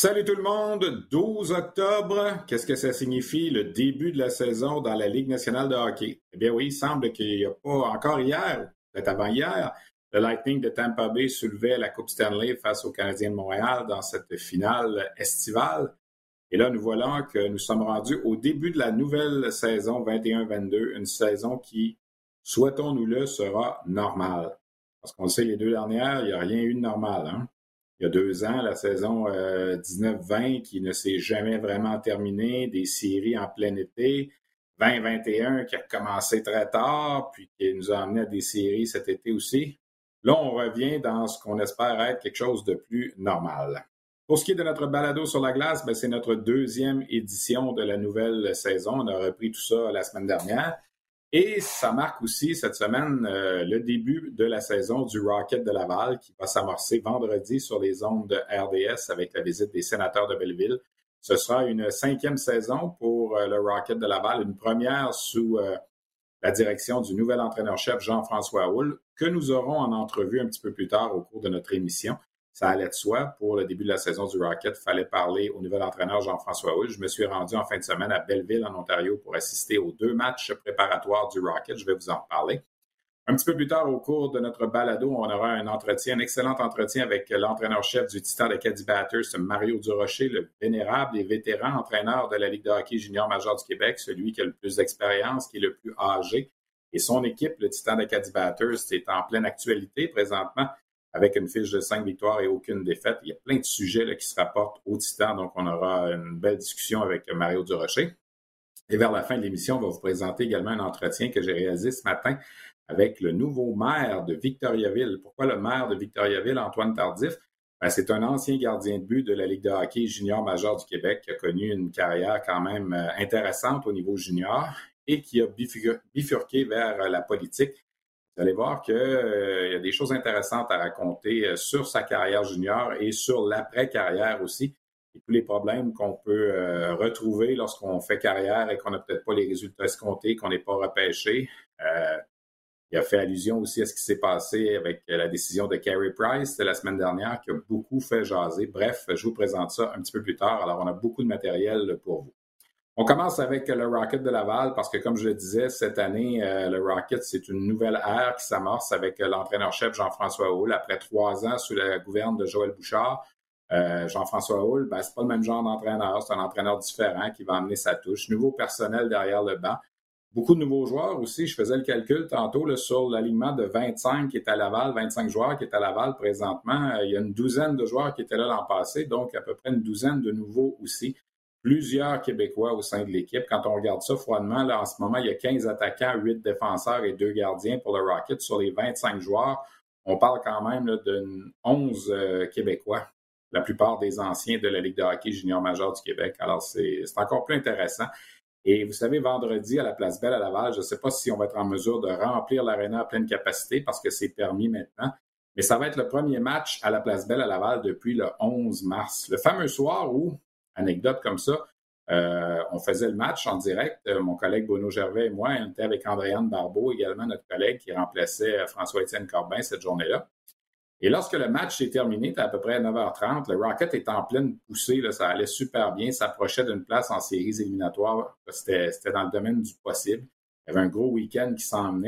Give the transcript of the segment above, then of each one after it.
Salut tout le monde, 12 octobre, qu'est-ce que ça signifie le début de la saison dans la Ligue nationale de hockey? Eh bien oui, il semble qu'il n'y a pas encore hier, peut-être avant hier, le Lightning de Tampa Bay soulevait la Coupe Stanley face aux Canadiens de Montréal dans cette finale estivale. Et là, nous voilà que nous sommes rendus au début de la nouvelle saison 21-22, une saison qui, souhaitons-nous-le, sera normale. Parce qu'on sait, les deux dernières, il n'y a rien eu de normal. Hein? Il y a deux ans, la saison 19-20 euh, qui ne s'est jamais vraiment terminée, des séries en plein été, 20-21 qui a commencé très tard, puis qui nous a amené à des séries cet été aussi. Là, on revient dans ce qu'on espère être quelque chose de plus normal. Pour ce qui est de notre balado sur la glace, ben, c'est notre deuxième édition de la nouvelle saison. On a repris tout ça la semaine dernière. Et ça marque aussi cette semaine euh, le début de la saison du Rocket de Laval qui va s'amorcer vendredi sur les ondes de RDS avec la visite des sénateurs de Belleville. Ce sera une cinquième saison pour euh, le Rocket de Laval, une première sous euh, la direction du nouvel entraîneur-chef Jean-François Houle, que nous aurons en entrevue un petit peu plus tard au cours de notre émission ça allait de soi. Pour le début de la saison du Rocket, il fallait parler au nouvel entraîneur Jean-François Hull. Je me suis rendu en fin de semaine à Belleville, en Ontario, pour assister aux deux matchs préparatoires du Rocket. Je vais vous en reparler. Un petit peu plus tard, au cours de notre balado, on aura un entretien, un excellent entretien avec l'entraîneur-chef du Titan de Caddy Batters, Mario Durocher, le vénérable et vétéran entraîneur de la Ligue de hockey junior major du Québec, celui qui a le plus d'expérience, qui est le plus âgé. Et son équipe, le Titan de Caddy Batters, est en pleine actualité présentement avec une fiche de cinq victoires et aucune défaite. Il y a plein de sujets qui se rapportent au Titan, donc on aura une belle discussion avec Mario Durocher. Et vers la fin de l'émission, on va vous présenter également un entretien que j'ai réalisé ce matin avec le nouveau maire de Victoriaville. Pourquoi le maire de Victoriaville, Antoine Tardif? Ben, c'est un ancien gardien de but de la Ligue de hockey junior majeur du Québec qui a connu une carrière quand même euh, intéressante au niveau junior et qui a bifurqué vers la politique vous allez voir qu'il euh, y a des choses intéressantes à raconter euh, sur sa carrière junior et sur l'après-carrière aussi. Et tous les problèmes qu'on peut euh, retrouver lorsqu'on fait carrière et qu'on n'a peut-être pas les résultats escomptés, qu'on n'est pas repêché. il a fait allusion aussi à ce qui s'est passé avec la décision de Carey Price de la semaine dernière qui a beaucoup fait jaser. Bref, je vous présente ça un petit peu plus tard. Alors, on a beaucoup de matériel pour vous. On commence avec le Rocket de Laval parce que, comme je le disais, cette année, euh, le Rocket, c'est une nouvelle ère qui s'amorce avec euh, l'entraîneur-chef Jean-François Houle. Après trois ans sous la gouverne de Joël Bouchard, euh, Jean-François Houle, ben, c'est pas le même genre d'entraîneur. C'est un entraîneur différent qui va amener sa touche. Nouveau personnel derrière le banc. Beaucoup de nouveaux joueurs aussi. Je faisais le calcul tantôt sur l'alignement de 25 qui est à Laval, 25 joueurs qui est à Laval présentement. Il y a une douzaine de joueurs qui étaient là l'an passé, donc à peu près une douzaine de nouveaux aussi plusieurs Québécois au sein de l'équipe. Quand on regarde ça froidement, là, en ce moment, il y a 15 attaquants, 8 défenseurs et 2 gardiens pour le Rocket. Sur les 25 joueurs, on parle quand même de 11 euh, Québécois, la plupart des anciens de la Ligue de hockey junior majeur du Québec. Alors, c'est encore plus intéressant. Et vous savez, vendredi à la Place Belle à Laval, je ne sais pas si on va être en mesure de remplir l'aréna à pleine capacité parce que c'est permis maintenant. Mais ça va être le premier match à la Place Belle à Laval depuis le 11 mars. Le fameux soir où anecdote comme ça. Euh, on faisait le match en direct. Euh, mon collègue Bruno Gervais et moi, on était avec Andréane Barbeau, également notre collègue qui remplaçait euh, François-Étienne Corbin cette journée-là. Et lorsque le match s'est terminé, à peu près à 9h30, le Rocket était en pleine poussée, ça allait super bien, s'approchait d'une place en séries éliminatoires. C'était dans le domaine du possible. Il y avait un gros week-end qui s'en.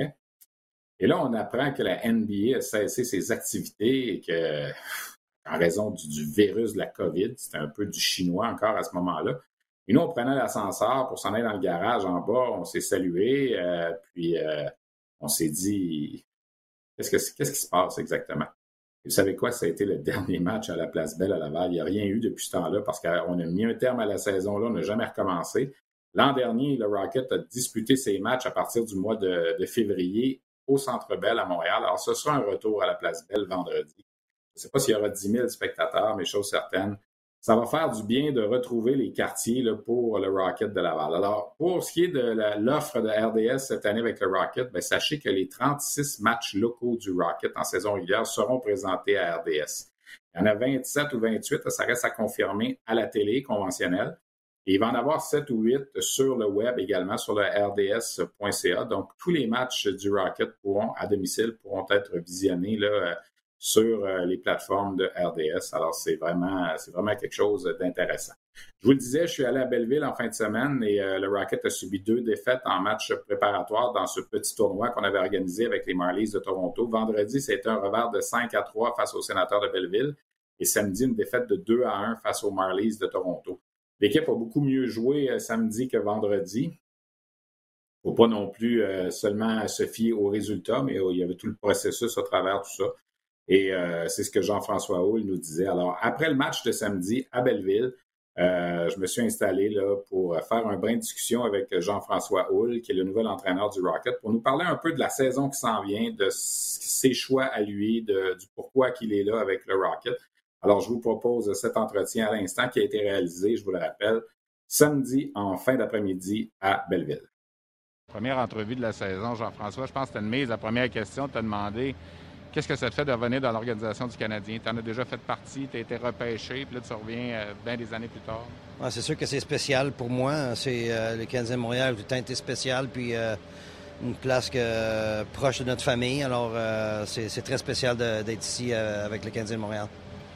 Et là, on apprend que la NBA a cessé ses activités et que en raison du, virus de la COVID. C'était un peu du chinois encore à ce moment-là. Et nous, on prenait l'ascenseur pour s'en aller dans le garage en bas. On s'est salué. Euh, puis, euh, on s'est dit, qu'est-ce, que, qu'est-ce qui se passe exactement? vous savez quoi, ça a été le dernier match à la Place Belle à Laval. Il n'y a rien eu depuis ce temps-là parce qu'on a mis un terme à la saison là, on n'a jamais recommencé. L'an dernier, le Rocket a disputé ses matchs à partir du mois de, février au Centre Bell à Montréal. Alors, ce sera un retour à la Place Belle vendredi. Je ne sais pas s'il y aura 10 000 spectateurs, mais chose certaine, ça va faire du bien de retrouver les quartiers pour le Rocket de Laval. Alors, pour ce qui est de l'offre de RDS cette année avec le Rocket, bien, sachez que les 36 matchs locaux du Rocket en saison régulière seront présentés à RDS. Il y en a 27 ou 28, ça reste à confirmer à la télé conventionnelle. Et il va en avoir 7 ou 8 sur le web également, sur le rds.ca. Donc, tous les matchs du Rocket pourront, à domicile, pourront être visionnés là, sur euh, les plateformes de RDS. Alors, c'est vraiment, c'est vraiment quelque chose d'intéressant. Je vous le disais, je suis allé à Belleville en fin de semaine et euh, le Rocket a subi deux défaites en match préparatoire dans ce petit tournoi qu'on avait organisé avec les Marlies de Toronto. Vendredi, c'était un revers de 5 à 3 face aux sénateurs de Belleville et samedi, une défaite de 2 à 1 face aux Marlies de Toronto. L'équipe a beaucoup mieux joué euh, samedi que vendredi. Il ne faut pas non plus seulement se fier aux résultats, mais il y avait tout le processus à travers tout ça. Et euh, c'est ce que Jean-François Houle nous disait. Alors, après le match de samedi à Belleville, euh, je me suis installé là pour faire un brin de discussion avec Jean-François Houle, qui est le nouvel entraîneur du Rocket, pour nous parler un peu de la saison qui s'en vient, de ses choix à lui, du pourquoi qu'il est là avec le Rocket. Alors, je vous propose cet entretien à l'instant qui a été réalisé, je vous le rappelle, samedi en fin d'après-midi à Belleville. Première entrevue de la saison, Jean-François, je pense que c'était une mise. La première question, tu as demandé Qu'est-ce que ça te fait de revenir dans l'organisation du Canadien? Tu en as déjà fait partie, tu as été repêché, puis là, tu reviens euh, bien des années plus tard. c'est sûr que c'est spécial pour moi. C'est euh, le Canadien de Montréal, tout le temps été spécial, puis euh, une place que, proche de notre famille. Alors, c'est très spécial d'être ici avec le Canadien de Montréal.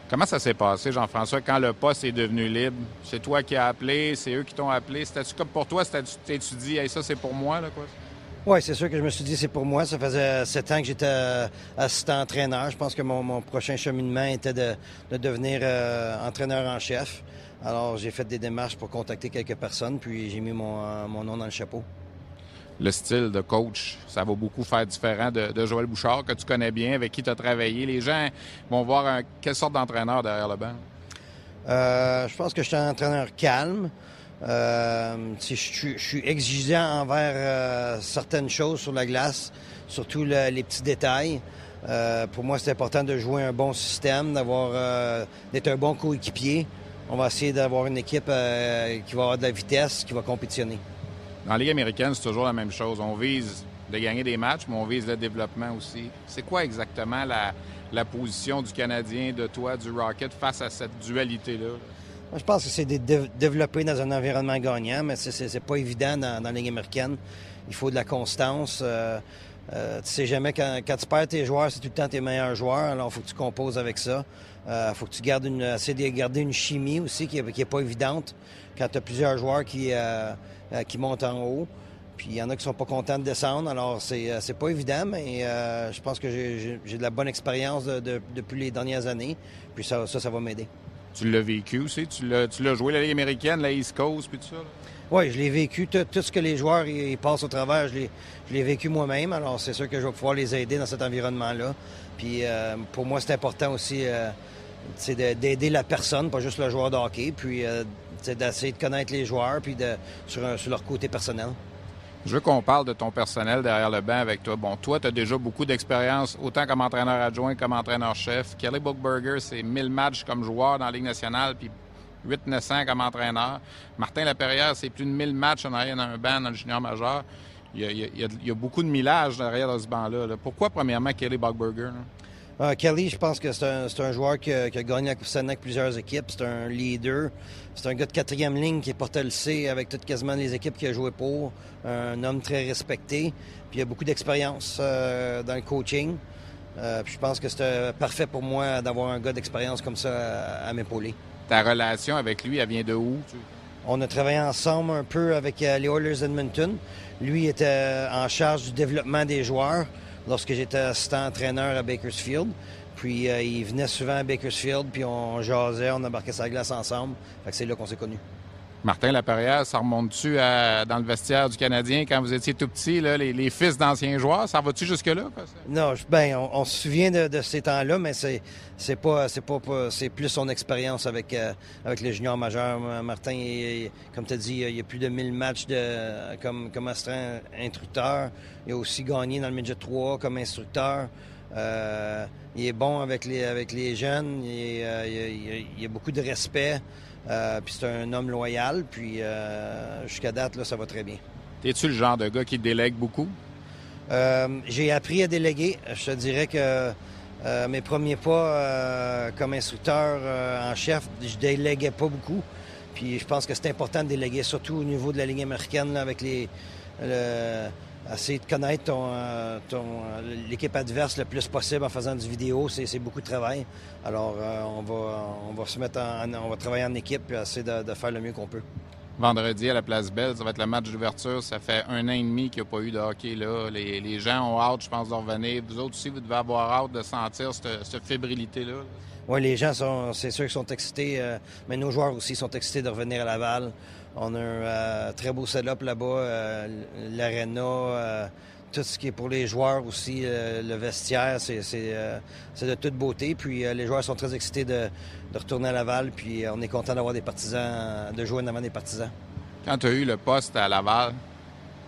Comment ça s'est passé, Jean-François, quand le poste est devenu libre? C'est toi qui as appelé, c'est eux qui t'ont appelé. C'était-tu comme pour toi, tu tu dit, hey, ça c'est pour moi, là, quoi? Oui, c'est sûr que je me suis dit c'est pour moi. Ça faisait sept ans que j'étais euh, assistant entraîneur. Je pense que mon, prochain cheminement était de, devenir euh, entraîneur en chef. Alors j'ai fait des démarches pour contacter quelques personnes, puis j'ai mis mon, euh, nom dans le chapeau. Le style de coach, ça va beaucoup faire différent de, Joël Bouchard, que tu connais bien, avec qui tu as travaillé. Les gens vont voir quelle sorte d'entraîneur derrière le banc? je pense que je suis un entraîneur calme. Euh, je, suis exigeant envers euh, certaines choses sur la glace, surtout les petits détails. Euh, pour moi, c'est important de jouer un bon système, d'avoir d'être un bon coéquipier. On va essayer d'avoir une équipe qui va avoir de la vitesse, qui va compétitionner. Dans la Ligue américaine, c'est toujours la même chose. On vise de gagner des matchs, mais on vise le développement aussi. C'est quoi exactement la, la position du Canadien, de toi, du Rocket, face à cette dualité-là? Je pense que c'est de développer dans un environnement gagnant, mais c'est pas évident dans, la Ligue américaine. Il faut de la constance. Euh, euh, tu sais jamais, quand, tu perds tes joueurs, c'est tout le temps tes meilleurs joueurs. Alors, il faut que tu composes avec ça. Il euh, faut que tu gardes une, garder une chimie aussi qui n'est pas évidente quand tu as plusieurs joueurs qui, qui montent en haut. Puis il y en a qui sont pas contents de descendre. Alors, c'est pas évident, mais je pense que j'ai de la bonne expérience depuis les dernières années. Puis ça, ça va m'aider. Tu l'as vécu aussi? Tu l'as joué la Ligue américaine, la East Coast, puis tout ça? Oui, je l'ai vécu. Tout, ce que les joueurs passent au travers, je l'ai vécu moi-même. Alors, c'est sûr que je vais pouvoir les aider dans cet environnement-là. Puis, euh, pour moi, c'est important aussi euh, d'aider la personne, pas juste le joueur de hockey. Puis, euh, d'essayer de connaître les joueurs, puis de, sur leur côté personnel. Je veux qu'on parle de ton personnel derrière le banc avec toi. Bon, toi, tu as déjà beaucoup d'expérience, autant comme entraîneur adjoint comme entraîneur-chef. Kelly Bookberger, c'est 1000 matchs comme joueur dans la Ligue nationale, puis 800-900 comme entraîneur. Martin Laperrière, c'est plus de 1000 matchs en arrière d'un banc dans le junior majeur. Il y a, beaucoup de millage derrière ce banc-là. Pourquoi, premièrement, Kelly Bookberger? Euh, Kelly, je pense que c'est un, joueur qui a, gagné la Coupe Stanley avec plusieurs équipes. C'est un leader. C'est un gars de quatrième ligne qui portait le C avec toutes quasiment les équipes qu'il a joué pour. Un homme très respecté. Puis il a beaucoup d'expérience euh, dans le coaching. Euh, puis je pense que c'était parfait pour moi d'avoir un gars d'expérience comme ça à, m'épauler. Ta relation avec lui, elle vient de où? On a travaillé ensemble un peu avec les Oilers Edmonton. Lui était en charge du développement des joueurs lorsque j'étais assistant entraîneur à Bakersfield. Puis euh, il venait souvent à Bakersfield, puis on jasait, on embarquait sa glace ensemble. Fait c'est là qu'on s'est connus. Martin Laperrière, ça remonte-tu dans le vestiaire du Canadien quand vous étiez tout petit, les, fils d'anciens joueurs? Ça va-tu jusque-là? Non, ben, on, se souvient de, ces temps-là, mais c'est, c'est pas, c'est pas, c'est plus son expérience avec, euh, les juniors majeurs. Martin, comme tu as dit, il y a plus de 1000 matchs comme, comme instructeur. Il a aussi gagné dans le Midget 3 comme instructeur. Euh, il est bon avec les, avec les jeunes. Il, euh, il, a beaucoup de respect. Euh, puis c'est un homme loyal. Puis euh, jusqu'à date, là, ça va très bien. Es-tu le genre de gars qui délègue beaucoup? Euh, j'ai appris à déléguer. Je te dirais que mes premiers pas comme instructeur en chef, je déléguais pas beaucoup. Puis je pense que c'est important de déléguer, surtout au niveau de la ligne américaine, avec les essayer de connaître ton, euh, ton euh, l'équipe adverse le plus possible en faisant du vidéo, c'est beaucoup de travail. Alors, euh, on, va, on va se mettre en, on va travailler en équipe et essayer de, faire le mieux qu'on peut. Vendredi à la Place Belle, ça va être le match d'ouverture. Ça fait un an et demi qu'il n'y a pas eu de hockey là. Les, gens ont hâte, je pense, de revenir. Vous autres aussi, vous devez avoir hâte de sentir cette, cette fébrilité-là. Oui, les gens sont, c'est sûr qu'ils sont excités, mais nos joueurs aussi sont excités de revenir à Laval. On a un euh, très beau setup là-bas, euh, l'aréna, euh, tout ce qui est pour les joueurs aussi, le vestiaire, c'est de toute beauté. Puis les joueurs sont très excités de, retourner à Laval, puis on est content d'avoir des partisans, de jouer en avant des partisans. Quand tu as eu le poste à Laval,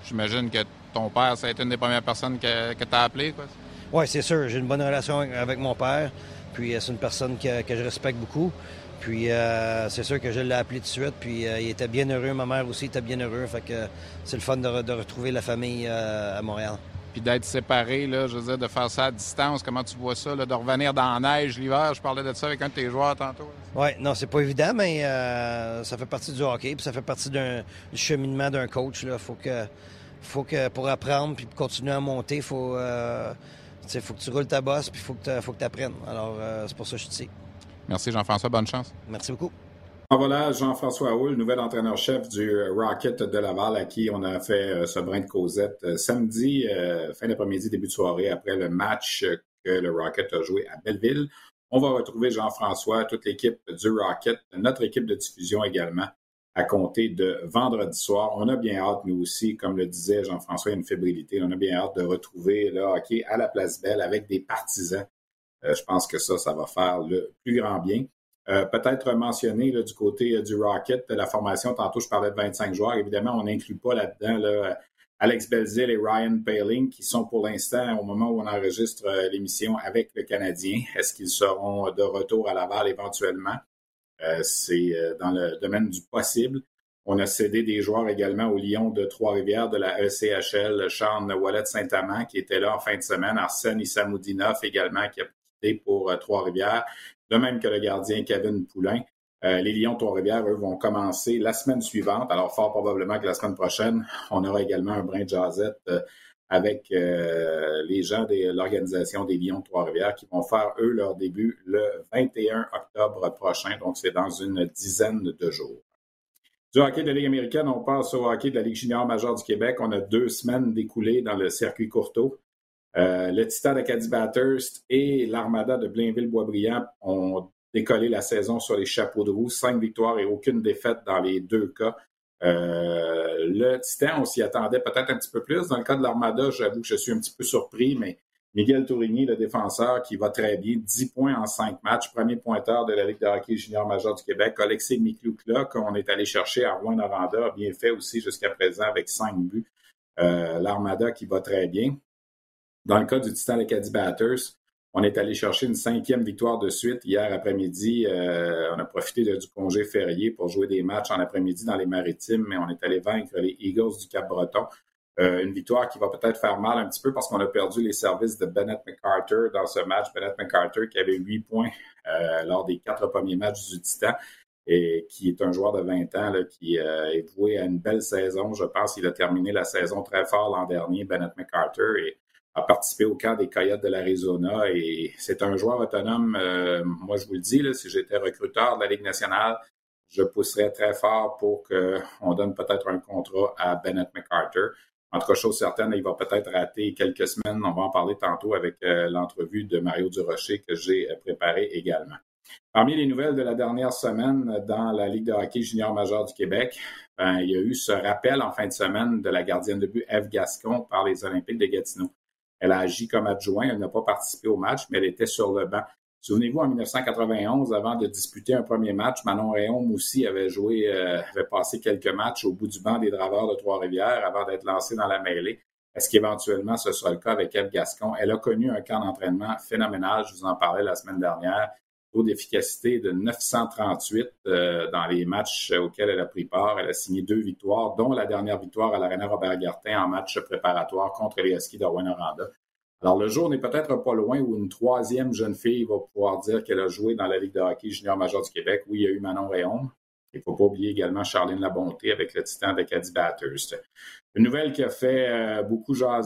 j'imagine que ton père, ça a été une des premières personnes que, que tu as appelé, quoi? Oui, c'est sûr. J'ai une bonne relation avec mon père. Puis c'est une personne que, que je respecte beaucoup. Puis euh, c'est sûr que je l'ai appelé tout de suite, puis euh, il était bien heureux. Ma mère aussi était bien heureux. Fait que c'est le fun de, retrouver la famille euh, à Montréal. Puis d'être séparé, là, je veux dire, de faire ça à distance, comment tu vois ça, de revenir dans la neige l'hiver? Je parlais de ça avec un de tes joueurs tantôt. Oui, non, c'est pas évident, mais ça fait partie du hockey, puis ça fait partie d'un du cheminement d'un coach. Il faut que, faut que pour apprendre puis continuer à monter, il faut, faut que tu roules ta bosse, puis il faut que tu apprennes. Alors, c'est pour ça que je suis ici. Merci Jean-François, bonne chance. Merci beaucoup. voilà Jean-François Houle, nouvel entraîneur-chef du Rocket de Laval, à qui on a fait euh, ce brin de causette euh, samedi, euh, fin d'après-midi, début de soirée, après le match que le Rocket a joué à Belleville. On va retrouver Jean-François, toute l'équipe du Rocket, notre équipe de diffusion également, à compter de vendredi soir. On a bien hâte, nous aussi, comme le disait Jean-François, une fébrilité. On a bien hâte de retrouver le hockey à la place Belle avec des partisans je pense que ça, ça va faire le plus grand bien. Euh, peut-être mentionner du côté euh, du Rocket, la formation, tantôt je parlais de 25 joueurs. Évidemment, on n'inclut pas là-dedans Alex Belzil et Ryan Paling, qui sont pour l'instant, au moment où on enregistre l'émission avec le Canadien. Est-ce qu'ils seront de retour à Laval éventuellement? C'est dans le domaine du possible. On a cédé des joueurs également au Lyon de Trois-Rivières de la ECHL, Sean Wallet Saint-Amand, qui était là en fin de semaine, Arsène Issamoudinov également, qui a pour euh, Trois-Rivières, de même que le gardien Kevin Poulain. Euh, les Lions Trois-Rivières, eux, vont commencer la semaine suivante. Alors, fort probablement que la semaine prochaine, on aura également un brin de jazzette euh, avec les gens de l'organisation des Lions Trois-Rivières qui vont faire, eux, leur début le 21 octobre prochain. Donc, c'est dans une dizaine de jours. Du hockey de Ligue américaine, on passe au hockey de la Ligue junior majeure du Québec. On a deux semaines découlées dans le circuit Courteau. Euh, le Titan d'Acadie Bathurst et l'Armada de Blainville-Boisbriand ont décollé la saison sur les chapeaux de roue. Cinq victoires et aucune défaite dans les deux cas. Euh, le Titan, on s'y attendait peut-être un petit peu plus. Dans le cas de l'Armada, j'avoue que je suis un petit peu surpris, mais Miguel Tourigny, le défenseur, qui va très bien, 10 points en 5 matchs, premier pointeur de la Ligue de hockey junior majeur du Québec. Alexis Miklouk, qu'on est allé chercher à Rouen-Noranda, bien fait aussi jusqu'à présent avec 5 buts. Euh, L'Armada qui va très bien. Dans le cas du Titan Acadie Batters, on est allé chercher une cinquième victoire de suite hier après-midi. Euh, on a profité du congé férié pour jouer des matchs en après-midi dans les maritimes, mais on est allé vaincre les Eagles du Cap-Breton. Euh, une victoire qui va peut-être faire mal un petit peu parce qu'on a perdu les services de Bennett McCarter dans ce match. Bennett McCarter qui avait huit points euh, lors des quatre premiers matchs du Titan et qui est un joueur de 20 ans qui est voué à une belle saison. Je pense qu'il a terminé la saison très fort l'an dernier, Bennett McCarter. Et a participé au camp des Coyotes de l'Arizona et c'est un joueur autonome. Euh, moi, je vous le dis, là, si j'étais recruteur de la Ligue nationale, je pousserais très fort pour qu'on donne peut-être un contrat à Bennett McCarter. Entre chose certaine, il va peut-être rater quelques semaines. On va en parler tantôt avec euh, l'entrevue de Mario Durocher que j'ai préparé également. Parmi les nouvelles de la dernière semaine dans la Ligue de hockey junior majeur du Québec, ben, il y a eu ce rappel en fin de semaine de la gardienne de but Eve Gascon par les Olympiques de Gatineau. Elle a agi comme adjoint, elle n'a pas participé au match, mais elle était sur le banc. Souvenez-vous, en 1991, avant de disputer un premier match, Manon Réaume aussi avait joué, euh, avait passé quelques matchs au bout du banc des Draveurs de Trois-Rivières avant d'être lancé dans la mêlée. Est-ce qu'éventuellement ce sera le cas avec Eve Gascon? Elle a connu un camp d'entraînement phénoménal, je vous en parlais la semaine dernière, d'efficacité de 938 euh, dans les matchs auxquels elle a pris part. Elle a signé deux victoires, dont la dernière victoire à l'Arena Robert-Gartin en match préparatoire contre les Huskies de Rwanda. Alors, le jour n'est peut-être pas loin où une troisième jeune fille va pouvoir dire qu'elle a joué dans la Ligue de hockey junior major du Québec. Oui, il y a eu Manon Réaume. Il ne faut pas oublier également Charlene Labonté avec le titan de Caddy Bathurst. Une nouvelle qui a fait euh, beaucoup jaser.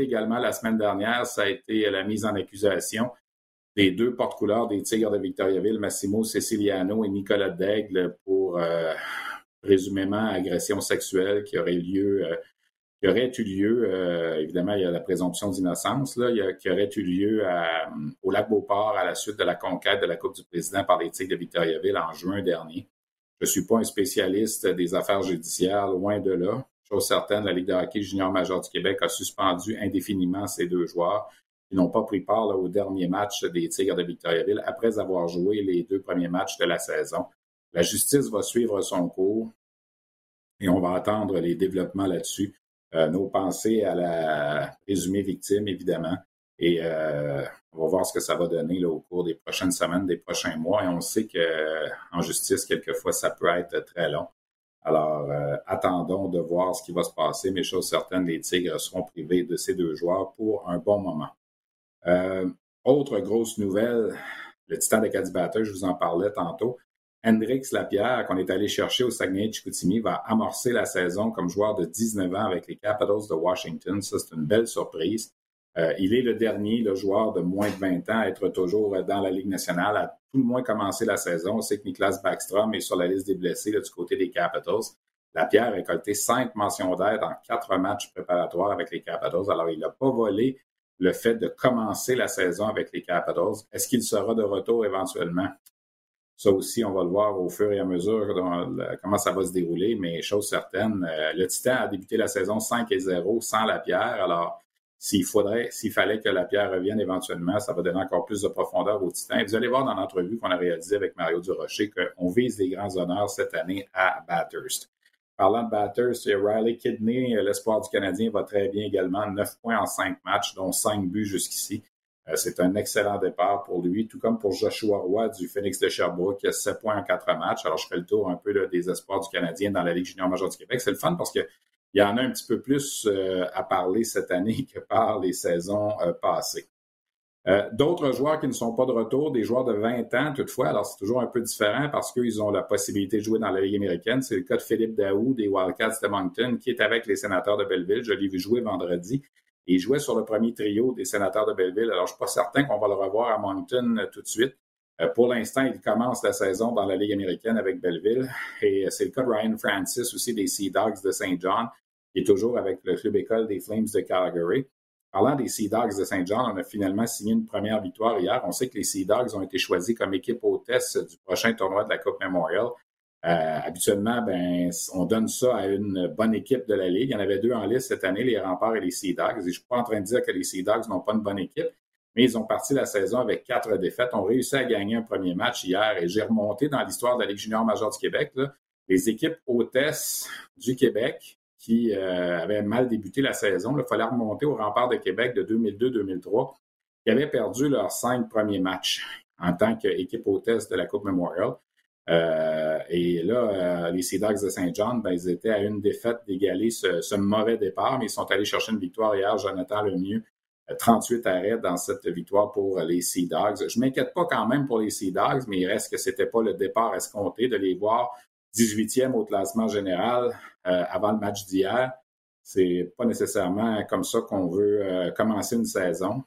Également, la semaine dernière, ça a été la mise en accusation des deux porte-couleurs des Tigres de Victoriaville, Massimo Ceciliano et Nicolas Daigle, pour euh, présumément agression sexuelle qui aurait lieu, euh, qui aurait eu lieu, euh, évidemment, il y a la présomption d'innocence, là, qui aurait eu lieu au lac Beauport à la suite de la conquête de la Coupe du Président par les Tigres de Victoriaville en juin dernier. Je ne suis pas un spécialiste des affaires judiciaires, loin de là. Certaine, la Ligue de hockey junior major du Québec a suspendu indéfiniment ces deux joueurs qui n'ont pas pris part au dernier match des Tigres de Victoriaville après avoir joué les deux premiers matchs de la saison. La justice va suivre son cours et on va attendre les développements là-dessus. Euh, nos pensées à la présumée victime, évidemment. Et euh, on va voir ce que ça va donner au cours des prochaines semaines, des prochains mois. Et on sait qu'en justice, quelquefois, ça peut être très long. Alors, euh, attendons de voir ce qui va se passer, mais chose certaine, les Tigres seront privés de ces deux joueurs pour un bon moment. Euh, autre grosse nouvelle, le Titan de Cadibateur, je vous en parlais tantôt. Hendrix Lapierre, qu'on est allé chercher au Saguenay-Chicoutimi, va amorcer la saison comme joueur de 19 ans avec les Capitals de Washington. Ça, c'est une belle surprise. Euh, il est le dernier le joueur de moins de 20 ans à être toujours dans la Ligue nationale, à tout le moins commencer la saison. On sait que Niklas Backstrom est sur la liste des blessés du côté des Capitals. Lapierre a récolté cinq mentions d'aide en quatre matchs préparatoires avec les Capitals. Alors, il n'a pas volé le fait de commencer la saison avec les Capitals. Est-ce qu'il sera de retour éventuellement? Ça aussi, on va le voir au fur et à mesure comment ça va se dérouler, mais chose certaine, euh, le Titan a débuté la saison 5 et 0 sans la pierre. Alors, s'il faudrait, s'il fallait que la pierre revienne éventuellement, ça va donner encore plus de profondeur au Titan. vous allez voir dans l'entrevue qu'on a réalisée avec Mario Durocher qu'on vise des grands honneurs cette année à Bathurst. Parlant de Bathurst, Riley Kidney, l'espoir du Canadien, va très bien également. 9 points en 5 matchs, dont 5 buts jusqu'ici. Euh, c'est un excellent départ pour lui, tout comme pour Joshua Roy du Phoenix de Sherbrooke, qui a 7 points en 4 matchs. Alors, je ferai le tour un peu des espoirs du Canadien dans la Ligue junior majeure du Québec. C'est le fun parce qu'il y en a un petit peu plus euh, à parler cette année que par les saisons euh, passées. D'autres joueurs qui ne sont pas de retour, des joueurs de 20 ans toutefois, alors c'est toujours un peu différent parce qu'ils ont la possibilité de jouer dans la Ligue américaine. C'est le cas de Philippe Daou des Wildcats de Moncton qui est avec les sénateurs de Belleville. Je l'ai vu jouer vendredi il jouait sur le premier trio des sénateurs de Belleville. Alors, je suis pas certain qu'on va le revoir à Moncton euh, tout de suite. Euh, pour l'instant, il commence la saison dans la Ligue américaine avec Belleville. Et euh, c'est le cas de Ryan Francis aussi des Sea Dogs de Saint John, qui est toujours avec le club école des Flames de Calgary. Parlant des Sea Dogs de Saint John, on a finalement signé une première victoire hier. On sait que les Sea Dogs ont été choisis comme équipe hôtesse du prochain tournoi de la Coupe Memorial. Euh, habituellement, ben, on donne ça à une bonne équipe de la Ligue. Il y en avait deux en liste cette année, les Remparts et les Sea Dogs. Et je suis pas en train de dire que les Sea Dogs n'ont pas une bonne équipe, mais ils ont parti la saison avec quatre défaites. On réussi à gagner un premier match hier et j'ai remonté dans l'histoire de la Ligue junior majeure du Québec les équipes hôtesses du Québec qui euh, avaient mal débuté la saison. Il fallait remonter aux Remparts de Québec de 2002-2003 qui avaient perdu leurs cinq premiers matchs en tant qu'équipe hôtesse de la Coupe Memorial. Euh, et là, euh, les Sea Dogs de Saint John, ben, ils étaient à une défaite d'égaler ce, mauvais départ, mais ils sont allés chercher une victoire hier. Jonathan Lemieux 38 arrêts dans cette victoire pour les Sea Dogs. Je m'inquiète pas quand même pour les Sea Dogs, mais il reste que c'était pas le départ escompté de les voir 18e au classement général euh, avant le match d'hier. C'est pas nécessairement comme ça qu'on veut euh, commencer une saison.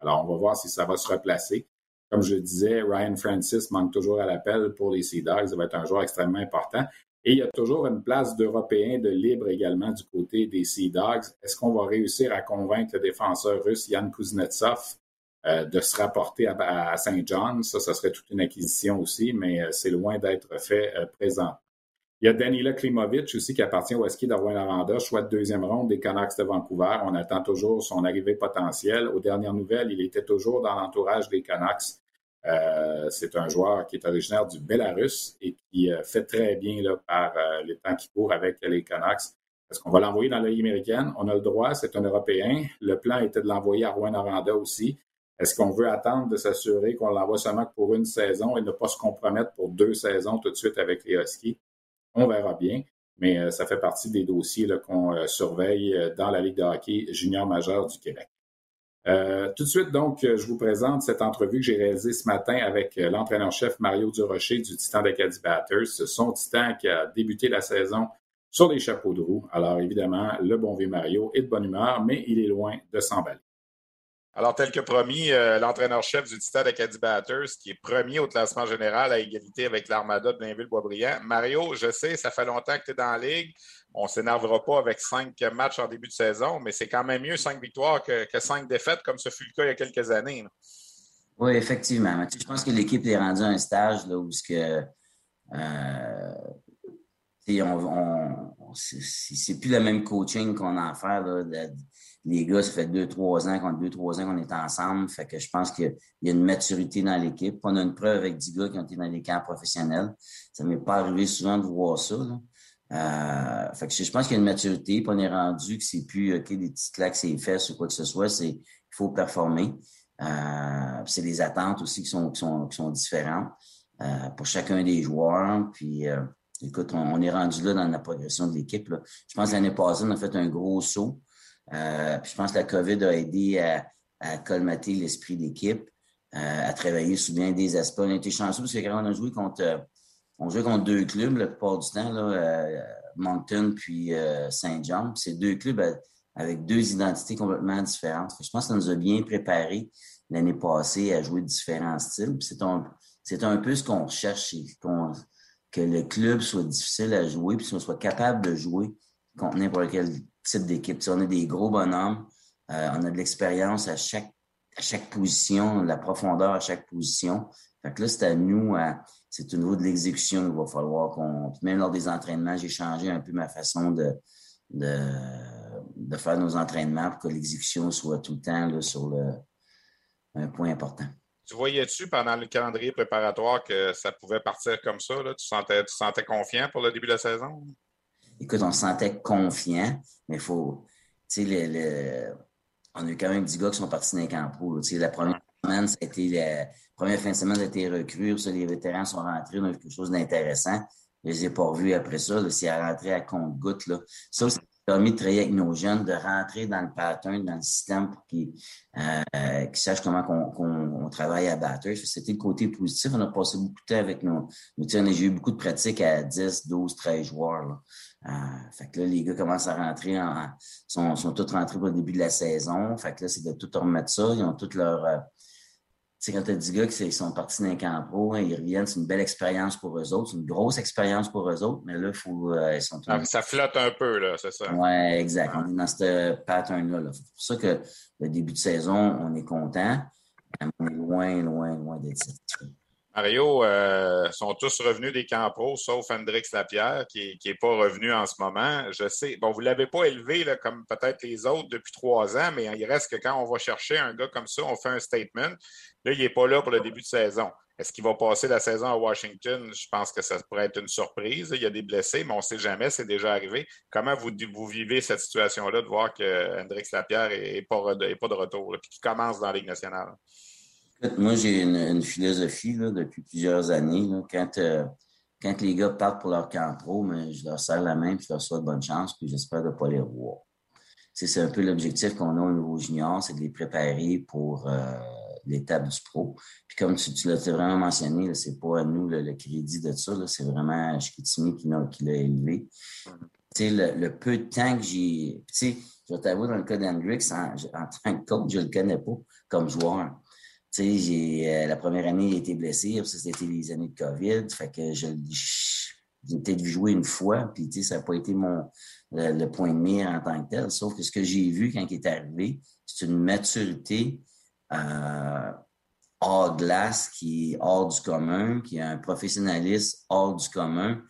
Alors, on va voir si ça va se replacer. Comme je disais, Ryan Francis manque toujours à l'appel pour les Sea Dogs. Ça va être un joueur extrêmement important. Et il y a toujours une place d'Européen de libre également du côté des Sea Dogs. Est-ce qu'on va réussir à convaincre le défenseur russe Yann Kuznetsov euh, de se rapporter à, Saint John? Ça, ça serait toute une acquisition aussi, mais euh, c'est loin d'être fait euh, présent. Il y a Danila Klimovic aussi qui appartient au ski de Rouen-Lavanda, choix de deuxième ronde des Canucks de Vancouver. On attend toujours son arrivée potentielle. Aux dernières nouvelles, il était toujours dans l'entourage des Canucks. C'est un joueur qui est originaire du Belarus et qui fait très bien là, par les temps qui courent avec les Canucks. Est-ce qu'on va l'envoyer dans Ligue américaine? On a le droit, c'est un Européen. Le plan était de l'envoyer à Rouen-Noranda aussi. Est-ce qu'on veut attendre de s'assurer qu'on l'envoie seulement pour une saison et ne pas se compromettre pour deux saisons tout de suite avec les Huskies? On verra bien, mais ça fait partie des dossiers qu'on surveille dans la Ligue de hockey junior majeur du Québec. Euh, tout de suite, donc, euh, je vous présente cette entrevue que j'ai réalisée ce matin avec euh, l'entraîneur-chef Mario Durocher du Titan d'Acadie Batters. Son Titan qui a débuté la saison sur les chapeaux de roue. Alors, évidemment, le bon vieux Mario est de bonne humeur, mais il est loin de s'emballer. Alors, tel que promis, l'entraîneur-chef du Titan d'Acadie Batters, qui est premier au classement général à égalité avec l'Armada de Blainville-Boisbriand. Mario, je sais, ça fait longtemps que tu es dans la Ligue on ne s'énervera pas avec cinq matchs en début de saison, mais c'est quand même mieux cinq victoires que, cinq défaites, comme ce fut le cas il y a quelques années. Oui, effectivement. Je pense que l'équipe est rendue à un stage où ce que, euh, c'est plus le même coaching qu'on a à faire. Les gars, ça fait deux, trois ans qu'on deux, trois ans qu'on est ensemble. Fait que je pense qu'il y a une maturité dans l'équipe. On a une preuve avec dix gars qui ont été dans les camps professionnels. Ça m'est pas arrivé souvent de voir ça. Euh, fait que je pense qu'il y a une maturité, puis on est rendu que c'est plus OK, des petites claques, c'est fesses ou quoi que ce soit, c'est il faut performer. Euh, c'est des attentes aussi qui sont, qui sont, qui sont différentes euh, pour chacun des joueurs. Puis euh, écoute, on, est rendu là dans la progression de l'équipe. Je pense que l'année passée, on a fait un gros saut. Euh, je pense que la COVID a aidé à, colmater l'esprit d'équipe, à travailler sur bien des aspects. On a été chanceux parce que quand on a joué contre on jouait contre deux clubs la plupart du temps, là, euh, Moncton puis euh, Saint-Jean. C'est deux clubs avec deux identités complètement différentes. Je pense que ça nous a bien préparé l'année passée à jouer différents styles. C'est un, un peu ce qu'on recherche, que le club soit difficile à jouer, puis qu'on soit capable de jouer contre n'importe quel type d'équipe. on a des gros bonhommes, euh, on a de l'expérience à chaque, à chaque position, la profondeur à chaque position. Fait que là, c'est à nous c'est au niveau de l'exécution qu'il va falloir qu'on. Même lors des entraînements, j'ai changé un peu ma façon de, de, faire nos entraînements pour que l'exécution soit tout le temps là, sur le, un point important. Tu voyais-tu pendant le calendrier préparatoire que ça pouvait partir comme ça? Tu, sentais, tu sentais confiant pour le début de la saison? Écoute, on se sentait confiant, mais il faut. Tu sais, on a eu quand même 10 gars qui sont partis dans les camps Tu sais, la première semaine, ça a été la, première fin de semaine, j'ai été recrues. Ça, les vétérans sont rentrés. On a quelque chose d'intéressant. Je les ai pas revus après ça. C'est à rentrer à compte-goutte. Ça, ça a permis de travailler avec nos jeunes, de rentrer dans le pattern, dans le système pour qu'ils euh, sachent comment on, travaille à batteur. C'était le côté positif. On a passé beaucoup de temps avec nos... J'ai eu beaucoup de pratiques à 10, 12, 13 joueurs. Euh, fait que là, les gars commencent à rentrer, en, sont, sont tous rentrés pour le début de la saison. Fait que là, c'est de tout remettre ça. Ils ont toutes leurs... Euh, sais, quand tu as dit gars qui sont partis d'un camp pro, hein, ils reviennent, c'est une belle expérience pour eux autres. C'est une grosse expérience pour eux autres, mais là, il faut. Euh, ils sont ah, ça flotte un peu, là, c'est ça. Oui, exact. On est dans ce pattern-là. C'est pour ça que le début de saison, on est content. On est loin, loin, loin d'être satisfait. Mario, euh, sont tous revenus des camps sauf Hendrix Lapierre, qui n'est pas revenu en ce moment. Je sais, bon, vous ne l'avez pas élevé là, comme peut-être les autres depuis trois ans, mais il reste que quand on va chercher un gars comme ça, on fait un statement. Là, il n'est pas là pour le début de saison. Est-ce qu'il va passer la saison à Washington? Je pense que ça pourrait être une surprise. Il y a des blessés, mais on ne sait jamais, c'est déjà arrivé. Comment vous, vivez cette situation-là de voir que Hendrix Lapierre n'est pas, de retour, et qu'il commence dans la Ligue nationale? Moi, j'ai une, philosophie depuis plusieurs années. quand, euh, quand les gars partent pour leur camp pro, mais je leur serre la main et je leur souhaite bonne chance, puis j'espère ne pas les revoir. c'est un peu l'objectif qu'on a au niveau junior, c'est de les préparer pour euh, l'étape du pro. Puis comme tu, l'as vraiment mentionné, c'est pas à nous le, crédit de ça, c'est vraiment Chiquitimi qui l'a élevé. Le, peu de temps que j'ai... Je vais t'avouer, dans le cas d'Hendrix, en, en, tant que coach, je le connais pas comme joueur. J'ai, euh, la première année, il a été blessé, ça, c'était les années de COVID. Fait que je, j'ai peut-être jouer une fois, puis ça n'a pas été mon le, point de mire en tant que tel. Sauf que ce que j'ai vu quand il est arrivé, c'est une maturité euh, hors glace qui est hors du commun, qui est un professionnalisme hors du commun.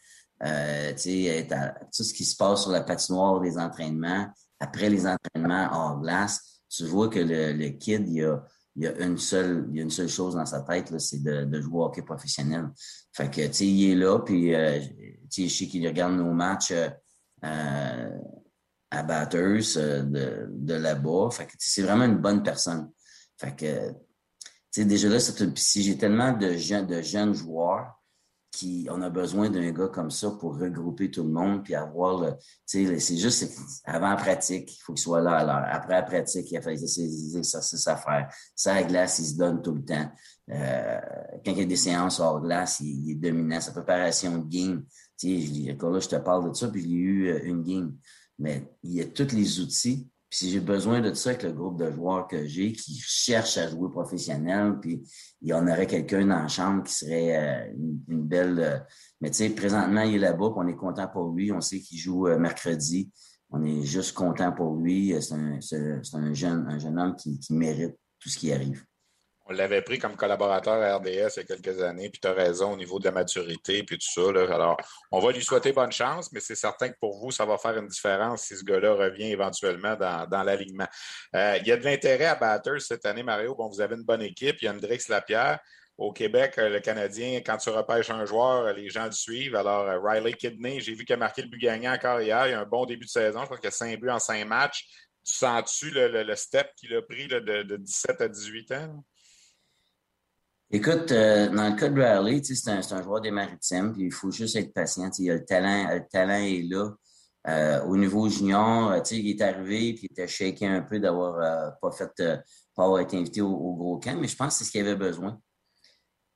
Euh, tout ce qui se passe sur la patinoire des entraînements, après les entraînements hors glace, tu vois que le, le kid, il a il y a une seule, il a une seule chose dans sa tête, c'est de, jouer au hockey professionnel. Fait que, tu sais, il est là, puis, euh, tu sais, je sais qu'il regarde nos matchs euh, euh à Batters euh, de, de là-bas. Fait que, c'est vraiment une bonne personne. Fait que, tu sais, déjà là, c'est si j'ai tellement de jeunes, de jeunes joueurs on a besoin d'un gars comme ça pour regrouper tout le monde puis avoir le, tu sais, c'est juste avant la pratique, il faut qu'il soit là à l'heure. Après la pratique, il a fait ses exercices à faire. Ça, à glace, il se donne tout le temps. Euh, quand il y a des séances hors glace, il, est dominant. Sa préparation de game, tu sais, là, je te parle de ça, puis il y a eu euh, une game. Mais il y a tous les outils puis si j'ai besoin de ça avec le groupe de joueurs que j'ai qui cherchent à jouer professionnel, puis il y en aurait quelqu'un dans la chambre qui serait euh, une, belle. Euh, mais tu sais, présentement, il est là-bas, on est content pour lui. On sait qu'il joue euh, mercredi. On est juste content pour lui. C'est un, un, jeune, un jeune homme qui mérite tout ce qui arrive on l'avait pris comme collaborateur à RDS il y a quelques années, puis tu as raison au niveau de la maturité, puis tout ça. Alors, on va lui souhaiter bonne chance, mais c'est certain que pour vous, ça va faire une différence si ce gars-là revient éventuellement dans, dans l'alignement. Euh, il y a de l'intérêt à Batters cette année, Mario. Bon, vous avez une bonne équipe. Il y a Drix Lapierre. Au Québec, euh, le Canadien, quand tu repêches un joueur, les gens le suivent. Alors, euh, Riley Kidney, j'ai vu qu'il a marqué le but gagnant encore hier. Il a un bon début de saison. Je crois qu'il a 5 buts en 5 matchs. Tu sens-tu le, step qu'il a pris de, de, 17 à 18 ans? Écoute, euh, dans le cas de Riley, c'est un, joueur des maritimes, puis il faut juste être patient. Le talent, le talent est là. Euh, au niveau junior, euh, il est arrivé puis il était shaké un peu d'avoir pas fait pas avoir été invité au, au, gros camp, mais je pense que c'est ce qu'il avait besoin.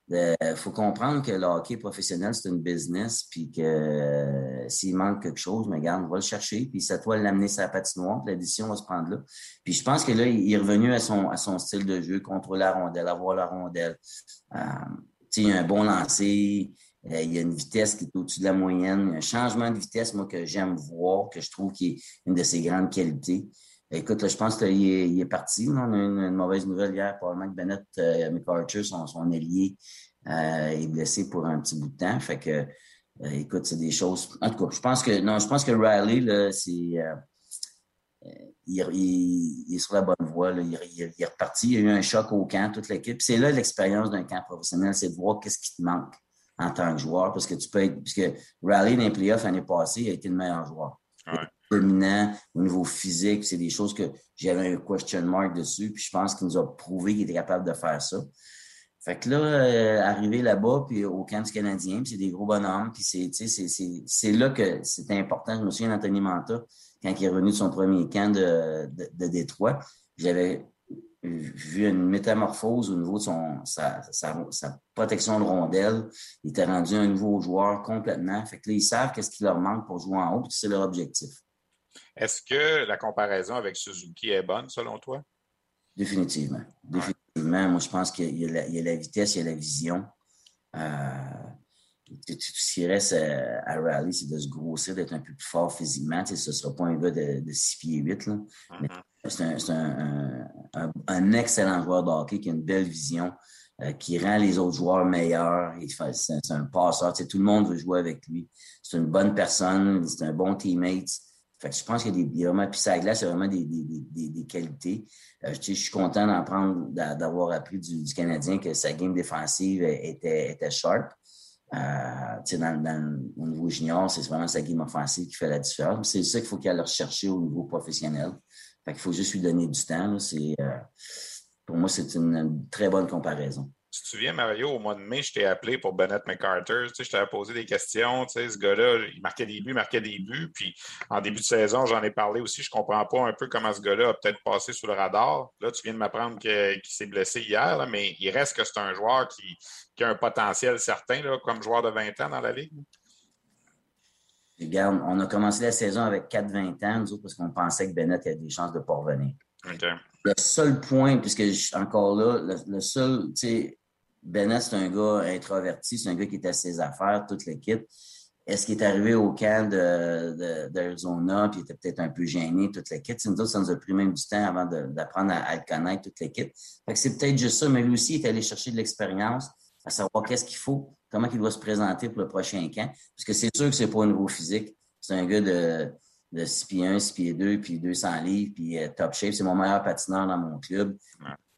Il faut comprendre que le hockey professionnel, c'est une business, puis que euh, s'il manque quelque chose, mais regarde, on va le chercher, puis c'est à toi l'amener sa patinoire, puis l'addition va se prendre là. Puis je pense que là, il est revenu à son, style de jeu, contrôler la rondelle, avoir la rondelle. Euh, il a un bon lancer, euh, il y a une vitesse qui est au-dessus de la moyenne, un changement de vitesse, moi, que j'aime voir, que je trouve qui est une de ses grandes qualités. Écoute, je pense qu'il est, il est parti. On a eu une, mauvaise nouvelle hier. Probablement que Bennett euh, McArthur, son, son ailier, euh, est blessé pour un petit bout de temps. Fait que, euh, écoute, c'est des choses. En tout cas, je pense que non, je pense que Riley, là, c'est. Euh, il, il, est sur la bonne voie. Là. Il, il, est reparti. Il y a eu un choc au camp, toute l'équipe. C'est là l'expérience d'un camp professionnel, c'est de voir qu'est-ce qui te manque en tant que joueur. Parce que tu peux être. Puisque Riley, dans les playoffs l'année passée, il a été le meilleur joueur au niveau physique. C'est des choses que j'avais un question mark dessus. Puis je pense qu'il nous a prouvé qu'il était capable de faire ça. Fait que là, euh, arriver là-bas, puis au camp du Canadien, c'est des gros bonhommes, puis c'est, là que c'est important. Je me souviens d'Anthony Manta, quand il est revenu de son premier camp de, de, Détroit, j'avais vu une métamorphose au niveau de son, sa, sa, sa, protection de rondelle. Il était rendu un nouveau joueur complètement. Fait que là, ils savent qu'est-ce qui leur manque pour jouer en haut, puis c'est leur objectif. Est-ce que la comparaison avec Suzuki est bonne selon toi? Définitivement. Définitivement. Moi, je pense qu'il y, a la vitesse, il y a la vision. Euh, tout ce qui reste à, rally, c'est de se grossir, d'être un peu plus fort physiquement. ce ne sera pas un gars de, de 6 pieds 8. Là. Mm-hmm. c'est un, excellent joueur de hockey qui a une belle vision, euh, qui rend les autres joueurs meilleurs. C'est un passeur. tout le monde veut jouer avec lui. C'est une bonne personne, c'est un bon teammate. Fait que je pense qu'il y a vraiment, puis ça glace, c'est vraiment des, des, des, des qualités. Euh, je, je, suis content d'apprendre, d'avoir appris du, du, Canadien que sa game défensive était, était sharp. Euh, dans, dans, au niveau junior, c'est vraiment sa game offensive qui fait la différence. C'est ça qu'il faut qu'il aille rechercher au niveau professionnel. Fait qu'il faut juste lui donner du temps. C'est, euh, pour moi, c'est une, très bonne comparaison. Tu te souviens, Mario, au mois de mai, je t'ai appelé pour Bennett McCarter. Tu sais, je t'avais posé des questions. Tu sais, ce gars-là, il marquait des buts, marquait des buts. Puis en début de saison, j'en ai parlé aussi. Je ne comprends pas un peu comment ce gars-là a peut-être passé sous le radar. Là, tu viens de m'apprendre qu'il s'est blessé hier, mais il reste que c'est un joueur qui, a un potentiel certain là, comme joueur de 20 ans dans la Ligue. Regarde, on a commencé la saison avec 4-20 ans, nous autres, parce qu'on pensait que Bennett avait des chances de pas revenir. Le seul point, puisque encore là, le, seul, tu sais, Bennett, c'est un gars introverti, c'est un gars qui est à ses affaires, toute l'équipe. Est-ce qu'il est arrivé au camp d'Arizona, puis il était peut-être un peu gêné, toute l'équipe? Nous autres, ça nous a pris même du temps avant d'apprendre à, le connaître, toute l'équipe. C'est peut-être juste ça, mais lui aussi, il est allé chercher de l'expérience, à savoir qu'est-ce qu'il faut, comment il doit se présenter pour le prochain camp. Parce que c'est sûr que c'est pas au niveau physique. C'est un gars de de 6 pieds 1, 6 pieds 2, puis 200 livres, puis euh, top shape. C'est mon meilleur patineur dans mon club.